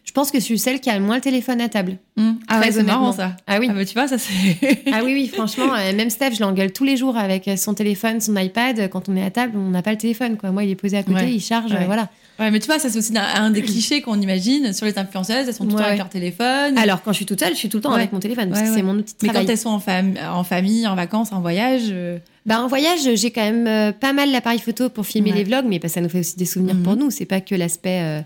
B: Je pense que je suis celle qui a le moins le téléphone à table.
A: Mmh. Ah ouais, c'est marrant ça.
B: Ah oui.
A: Ah bah tu vois, ça c'est.
B: Ah oui, oui, franchement, euh, même Steph, je l'engueule tous les jours avec son téléphone, son iPad. Quand on est à table, on n'a pas le téléphone. Quoi. Moi, il est posé à côté,
A: Ouais.
B: il charge,
A: Ouais.
B: voilà.
A: Ouais, mais tu vois, ça c'est aussi un, un des clichés qu'on imagine sur les influenceuses. Elles sont tout le temps avec leur téléphone.
B: Alors, quand je suis toute seule, je suis tout le temps avec mon téléphone, parce que c'est mon outil de
A: mais
B: travail.
A: quand elles sont en, fam- en famille, en vacances, en voyage. euh,
B: Bah, en voyage, j'ai quand même euh, pas mal l'appareil photo pour filmer les vlogs, mais que ça nous fait aussi des souvenirs
A: Mhm.
B: pour nous. C'est pas que l'aspect euh,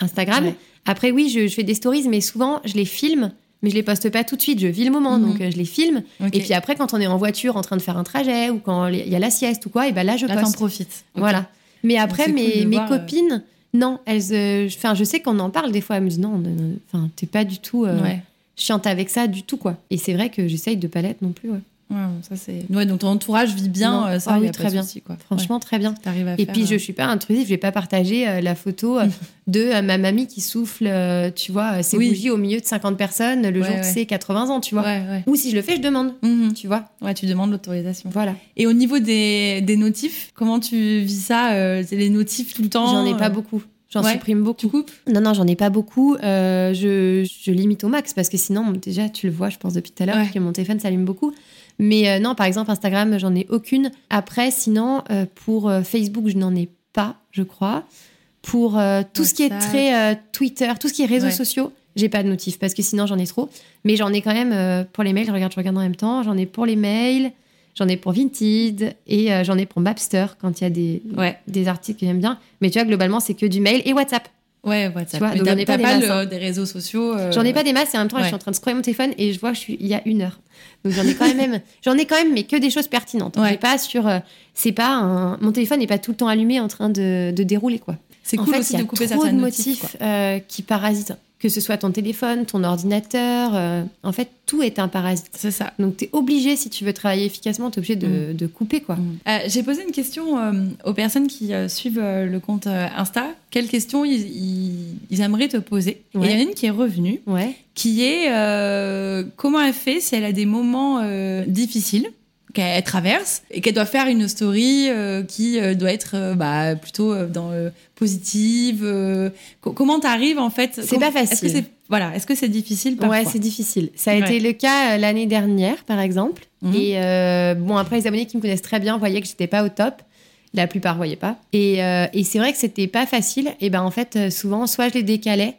B: Instagram.
A: Ouais.
B: Après, oui, je, je fais des stories, mais souvent, je les filme, mais je les poste pas tout de suite. Je vis le moment,
A: Mhm.
B: donc euh, je les filme. Et puis après, quand on est en voiture en train de faire un trajet ou quand il y a la sieste ou quoi, et ben là, je
A: là, t'en
B: poste.
A: profites. Ok.
B: Voilà. Mais après,
A: cool
B: mes,
A: de
B: mes
A: voir, euh,
B: copines, non, elles. euh, je sais qu'on en parle des fois. Elles me disent non, enfin, t'es pas du tout euh,
A: Ouais.
B: chiante avec ça du tout, quoi. Et c'est vrai que j'essaye de pas l'être non plus, ouais.
A: Ouais, ça c'est. Ouais, donc ton entourage vit bien.
B: Non.
A: euh, ça,
B: Ah oui, très bien.
A: souci, quoi.
B: Franchement, très bien.
A: Ouais, t'arrives à
B: Et
A: faire,
B: puis, je
A: euh,
B: suis pas intrusive, je vais pas partager euh, la photo euh, de euh, ma mamie qui souffle, tu vois, ses
A: Oui.
B: bougies au milieu de 50 personnes le
A: Ouais,
B: jour de ses 80 ans, tu vois. Ou si je le fais, je demande,
A: Mhm.
B: tu vois.
A: Ouais, tu demandes l'autorisation.
B: Voilà.
A: Et au niveau des, des notifs, comment tu vis ça les notifs tout le temps
B: J'en ai pas beaucoup. J'en
A: ouais.
B: supprime beaucoup.
A: Tu coupes?
B: Non, non, j'en ai pas beaucoup. Euh, je, je limite au max parce que sinon, déjà, tu le vois, je pense, depuis tout à l'heure,
A: Ouais.
B: que mon téléphone s'allume beaucoup. Mais euh, non, par exemple, Instagram, j'en ai aucune. Après, sinon, euh, pour euh, Facebook, je n'en ai pas, je crois. Pour tout ce qui est très Twitter, tout ce qui est réseaux
A: Ouais.
B: sociaux, j'ai pas de notif parce que sinon, j'en ai trop. Mais j'en ai quand même pour les mails, je regarde, je regarde en même temps. J'en ai pour les mails, j'en ai pour Vinted et j'en ai pour Mapster quand il y a des,
A: Ouais.
B: des articles que j'aime bien. Mais tu vois, globalement, c'est que du mail et WhatsApp.
A: Ouais, WhatsApp.
B: Tu vois,
A: Mais t'as
B: pas
A: t'as
B: des
A: le-
B: masses, hein.
A: des réseaux sociaux. euh,
B: J'en ai pas des masses et en même temps, je suis en train de scroller mon téléphone et je vois je suis il y a une heure. Donc j'en ai quand même, j'en ai quand même, mais que des choses pertinentes.
A: Ouais.
B: Pas sur, euh, c'est pas un, mon téléphone n'est pas tout le temps allumé en train de, de dérouler quoi.
A: C'est cool
B: fait,
A: aussi
B: il y a
A: de couper
B: trop de
A: certaines
B: motifs
A: quoi.
B: euh, qui parasitent. Que ce soit ton téléphone, ton ordinateur, euh, en fait, tout est un parasite.
A: C'est ça.
B: Donc t'es obligé, si tu veux travailler efficacement, t'es obligé de, de couper quoi.
A: Euh, J'ai posé une question euh, aux personnes qui suivent le compte Insta. Quelles questions ils, ils- ils aimeraient te poser? Et il y en a une qui est revenue,
B: Ouais.
A: qui est comment elle fait si elle a des moments difficiles? Qu'elle traverse et qu'elle doit faire une story euh, qui euh, doit être euh, bah, plutôt dans positive. co- comment t'arrives en fait
B: C'est pas
A: Est-ce que
B: facile.
A: c'est voilà, est-ce que c'est difficile parfois?
B: Ouais, c'est difficile. Ça a
A: Ouais.
B: été le cas l'année dernière, par exemple.
A: Mhm.
B: Et bon, après, les abonnés qui me connaissent très bien voyaient que j'étais pas au top. La plupart voyaient pas. Et, et c'est vrai que c'était pas facile. Et ben en fait, souvent, soit je les décalais,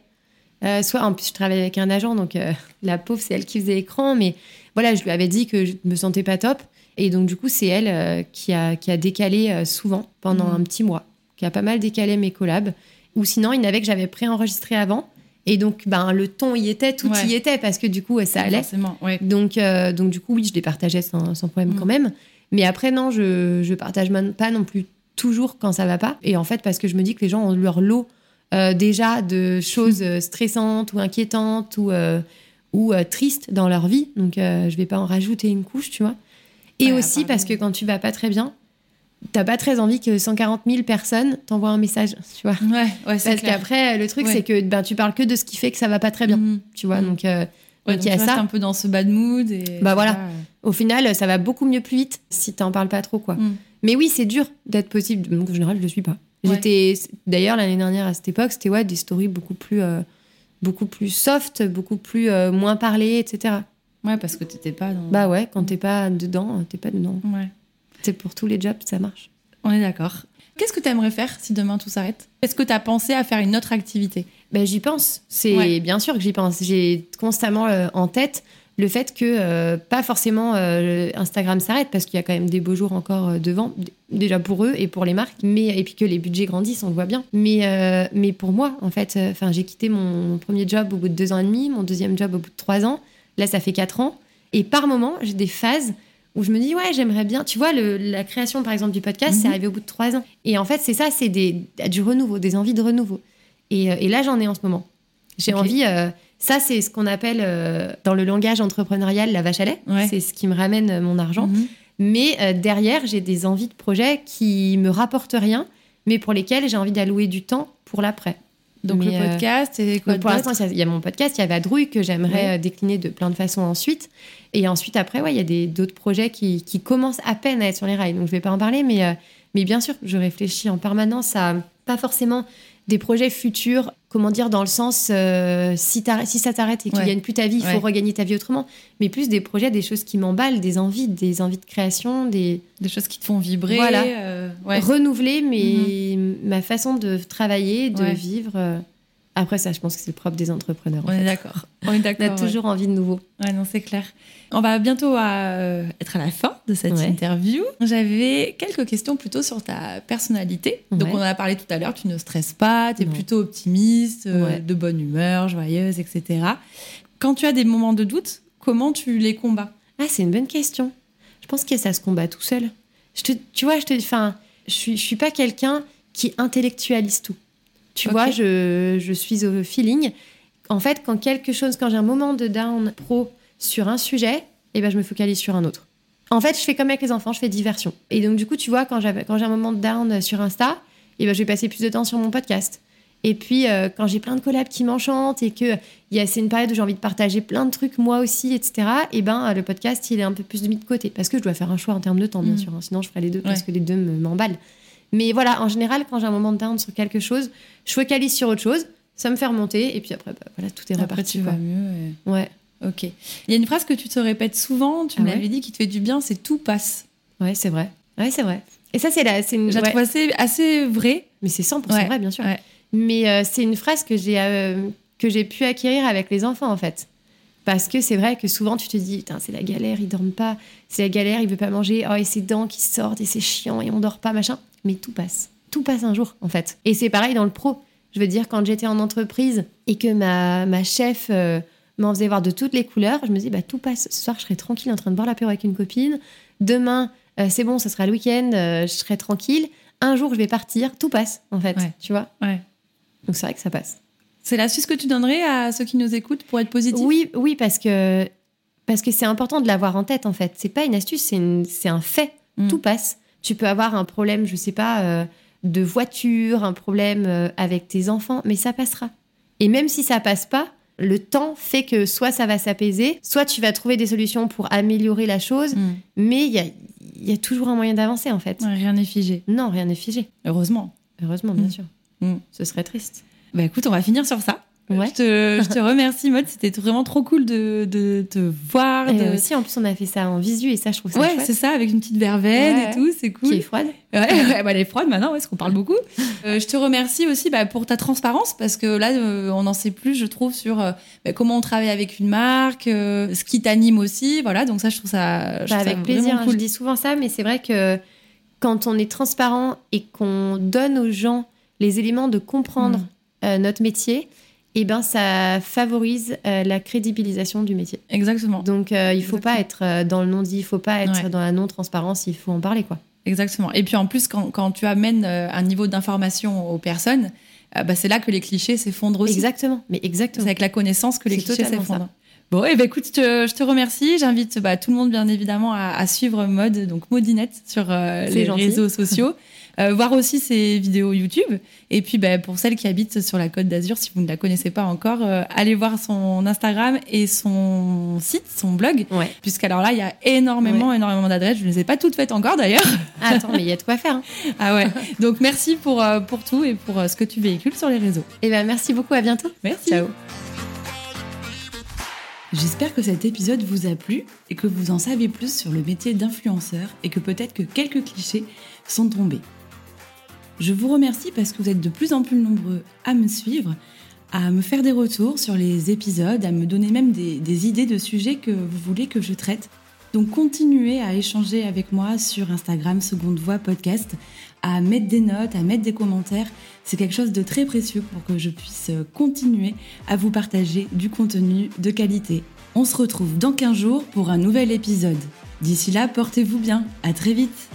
B: soit en plus je travaillais avec un agent, donc la pauvre, c'est elle qui faisait l'écran. Mais voilà, je lui avais dit que je me sentais pas top. Et donc du coup, c'est elle euh, qui, a, qui a décalé euh, souvent pendant
A: Mhm.
B: un petit mois, qui a pas mal décalé mes collabs. Ou sinon, il y en avait que j'avais préenregistré avant. Et donc, ben, le ton y était, tout
A: Ouais.
B: y était, parce que du coup, ça allait.
A: Forcément, ouais.
B: Donc, euh, donc du coup, oui, je les partageais sans, sans problème
A: Mm.
B: quand même. Mais après, non, je, je partage pas non plus toujours quand ça va pas. Et en fait, parce que je me dis que les gens ont leur lot euh, déjà de choses stressantes ou inquiétantes ou, euh, ou tristes dans leur vie. Donc, je vais pas en rajouter une couche, tu vois. Et
A: Ouais,
B: aussi parce que quand tu vas pas très bien, t'as pas très envie que 140 000 personnes t'envoient un message, tu vois.
A: Ouais, ouais, c'est
B: Parce qu'après, le truc,
A: Ouais.
B: c'est que ben, tu parles que de ce qui fait que ça va pas très bien,
A: Mhm.
B: tu vois.
A: Mhm.
B: Donc, euh,
A: Ouais,
B: donc il y a ça.
A: un peu dans ce bad mood et
B: Bah voilà.
A: pas, euh,
B: Au final, ça va beaucoup mieux plus vite si t'en parles pas trop, quoi.
A: Mm.
B: Mais oui, c'est dur d'être possible. Donc, en général, je le suis pas. J'étais, d'ailleurs, l'année dernière, à cette époque, c'était ouais, des stories beaucoup plus, euh, beaucoup plus soft, beaucoup plus euh, moins parlées, etc.
A: Ouais, parce que t'étais pas dans.
B: Bah ouais, quand t'es pas dedans, t'es pas dedans.
A: Ouais,
B: C'est pour tous les jobs, ça marche.
A: on est d'accord. Qu'est-ce que t'aimerais faire si demain tout s'arrête? Est-ce que t'as pensé à faire une autre activité?
B: Ben, j'y pense. C'est
A: Ouais.
B: bien sûr que j'y pense. J'ai constamment euh, en tête le fait que euh, pas forcément euh, Instagram s'arrête parce qu'il y a quand même des beaux jours encore devant, déjà pour eux et pour les marques, mais et puis que les budgets grandissent, on le voit bien. Mais mais pour moi, en fait, enfin j'ai quitté mon premier job au bout de deux ans et demi, mon deuxième job au bout de trois ans. Là, ça fait quatre ans. Et par moment, j'ai des phases où je me dis ouais j'aimerais bien tu vois le- la création par exemple du podcast c'est
A: Mhm.
B: arrivé au bout de trois ans et en fait c'est ça c'est du renouveau des envies de renouveau et, euh, et là j'en ai en ce moment j'ai envie euh, ça c'est ce qu'on appelle euh, dans le langage entrepreneurial la vache à lait
A: Ouais.
B: c'est ce qui me ramène mon argent
A: Mhm.
B: mais euh, derrière j'ai des envies de projets qui me rapportent rien mais pour lesquels j'ai envie d'allouer du temps pour l'après
A: Donc
B: Mais,
A: le
B: euh,
A: podcast et quoi
B: pour l'instant, il y a mon podcast, il y a Vadrouille que j'aimerais
A: Ouais.
B: euh, décliner de plein de façons ensuite. Et ensuite, après, ouais, il y a des- d'autres projets qui, qui commencent à peine à être sur les rails. Donc je vais pas en parler, mais, euh, mais bien sûr, je réfléchis en permanence à pas forcément des projets futurs, comment dire, dans le sens, euh, si, si, ça t'arrête et que tu gagnes plus ta vie, il faut regagner ta vie autrement. Mais plus des projets, des choses qui m'emballent, des envies, des envies de création, des...
A: Des choses qui te font vibrer.
B: Voilà. Euh, Renouveler mais mhm. ma façon de travailler, de vivre. Après ça, je pense que c'est le propre des entrepreneurs.
A: On est d'accord. On est d'accord.
B: On a toujours envie de nouveau.
A: Ouais, non, c'est clair. On va bientôt euh, être à la fin de cette interview. J'avais quelques questions plutôt sur ta personnalité. Donc, on en a parlé tout à l'heure. Tu ne stresses pas, tu es plutôt optimiste, euh, de bonne humeur, joyeuse, etc. Quand tu as des moments de doute, comment tu les combats?
B: Ah, c'est une bonne question. Je pense que ça se combat tout seul. Je te, tu vois, je te, enfin, je suis, je suis pas quelqu'un qui intellectualise tout. Tu vois, je, je, suis au feeling. En fait, quand quelque chose, quand j'ai un moment de down pro sur un sujet, eh ben, je me focalise sur un autre. En fait, je fais comme avec les enfants, je fais diversion. Et donc, du coup, tu vois, quand j'ai un moment de down sur Insta, eh ben, je vais passer plus de temps sur mon podcast. Et puis, euh, quand j'ai plein de collabs qui m'enchantent et que c'est une période où j'ai envie de partager plein de trucs moi aussi, etc., et ben, le podcast, il est un peu plus mis de côté. Parce que je dois faire un choix en termes de temps, bien mm. sûr. Hein. sinon, je ferais les deux parce que les deux m'emballent. Mais voilà, en général, quand j'ai un moment de down sur quelque chose, je focalise sur autre chose, ça me fait remonter, et puis après, bah, voilà, tout est reparti. Après,
A: tu vas mieux.
B: Ouais.
A: Ok. Il y a une phrase que tu te répètes souvent, tu ah m'avais dit, qui te fait du bien, c'est tout passe.
B: Ouais, c'est vrai. Ouais, c'est vrai. Et ça, c'est c'est
A: une. J'ai assez, assez vrai.
B: Mais c'est 100% vrai, bien sûr. Mais euh, c'est une phrase que j'ai euh, que j'ai pu acquérir avec les enfants, en fait. Parce que c'est vrai que souvent tu te dis, c'est la galère, ils dorment pas, c'est la galère, il veut pas manger, oh, et ses dents qui sortent, et c'est chiant, et on dort pas, machin. Mais tout passe. Tout passe un jour, en fait. Et c'est pareil dans le pro. Je veux dire, quand j'étais en entreprise et que ma, ma chef euh, m'en faisait voir de toutes les couleurs, je me dis, bah, tout passe. Ce soir, je serai tranquille en train de boire l'apéro avec une copine. Demain, euh, c'est bon, ce sera le week-end, euh, je serai tranquille. Un jour, je vais partir. Tout passe, en fait. Tu vois?
A: Ouais.
B: Donc, c'est vrai que ça passe.
A: C'est l'astuce que tu donnerais à ceux qui nous écoutent pour être positif
B: Oui, oui, parce que parce que c'est important de l'avoir en tête, en fait. C'est pas une astuce, c'est un fait. Mm. Tout passe. Tu peux avoir un problème, je sais pas, euh, de voiture, un problème euh, avec tes enfants, mais ça passera. Et même si ça passe pas, le temps fait que soit ça va s'apaiser, soit tu vas trouver des solutions pour améliorer la chose, mm. mais il y a, toujours un moyen d'avancer en fait.
A: rien n'est figé.
B: Non, rien n'est figé.
A: Heureusement.
B: Heureusement, bien mm. sûr. Ce serait triste.
A: Bah écoute, on va finir sur ça. Je, te, remercie, Maud. C'était vraiment trop cool de, te voir.
B: Et aussi, en plus, on a fait ça en visu et ça, je trouve ça
A: Ouais, c'est ça, avec une petite verveine et tout. C'est cool.
B: Qui est froide.
A: Ouais, bah, elle est froide maintenant, parce qu'on parle beaucoup. Euh, je te remercie aussi bah, pour ta transparence parce que là, euh, on n'en sait plus, je trouve, sur euh, bah, comment on travaille avec une marque, ce qui t'anime aussi. Voilà, donc ça, je trouve ça.
B: Je avec plaisir. Hein, je dis souvent ça, mais c'est vrai que quand on est transparent et qu'on donne aux gens les éléments de comprendre mm. notre métier, eh ben, ça favorise euh, la crédibilisation du métier.
A: Exactement.
B: Donc, euh, il ne faut pas être euh, dans le non-dit, il ne faut pas être dans la non-transparence, il faut en parler. quoi.
A: Exactement. Et puis en plus, quand, quand tu amènes un niveau d'information aux personnes, bah, c'est là que les clichés s'effondrent aussi.
B: Exactement. Mais exactement.
A: C'est avec la connaissance que les clichés s'effondrent. Bon, et eh ben, écoute, je te, remercie. J'invite bah, tout le monde, bien évidemment, à, suivre Mode, donc Modinette, sur les réseaux sociaux. Euh, voir aussi ses vidéos YouTube. Et puis, bah, pour celles qui habitent sur la Côte d'Azur, si vous ne la connaissez pas encore, euh, allez voir son Instagram et son site, son blog.
B: Ouais.
A: Puisqu'alors là, il y a énormément, énormément d'adresses. Je ne les ai pas toutes faites encore d'ailleurs.
B: Ah, attends, mais il y a de quoi faire. Hein.
A: ah ouais. Donc, merci pour, euh, pour tout et pour ce que tu véhicules sur les réseaux.
B: Et eh ben, merci beaucoup. À bientôt.
A: Merci.
B: Ciao.
A: J'espère que cet épisode vous a plu et que vous en savez plus sur le métier d'influenceur et que peut-être que quelques clichés sont tombés. Je vous remercie parce que vous êtes de plus en plus nombreux à me suivre, à me faire des retours sur les épisodes, à me donner même des, idées de sujets que vous voulez que je traite. Donc continuez à échanger avec moi sur Instagram Seconde Voix Podcast, à mettre des notes, à mettre des commentaires. C'est quelque chose de très précieux pour que je puisse continuer à vous partager du contenu de qualité. On se retrouve dans 15 jours pour un nouvel épisode. D'ici là, portez-vous bien. À très vite.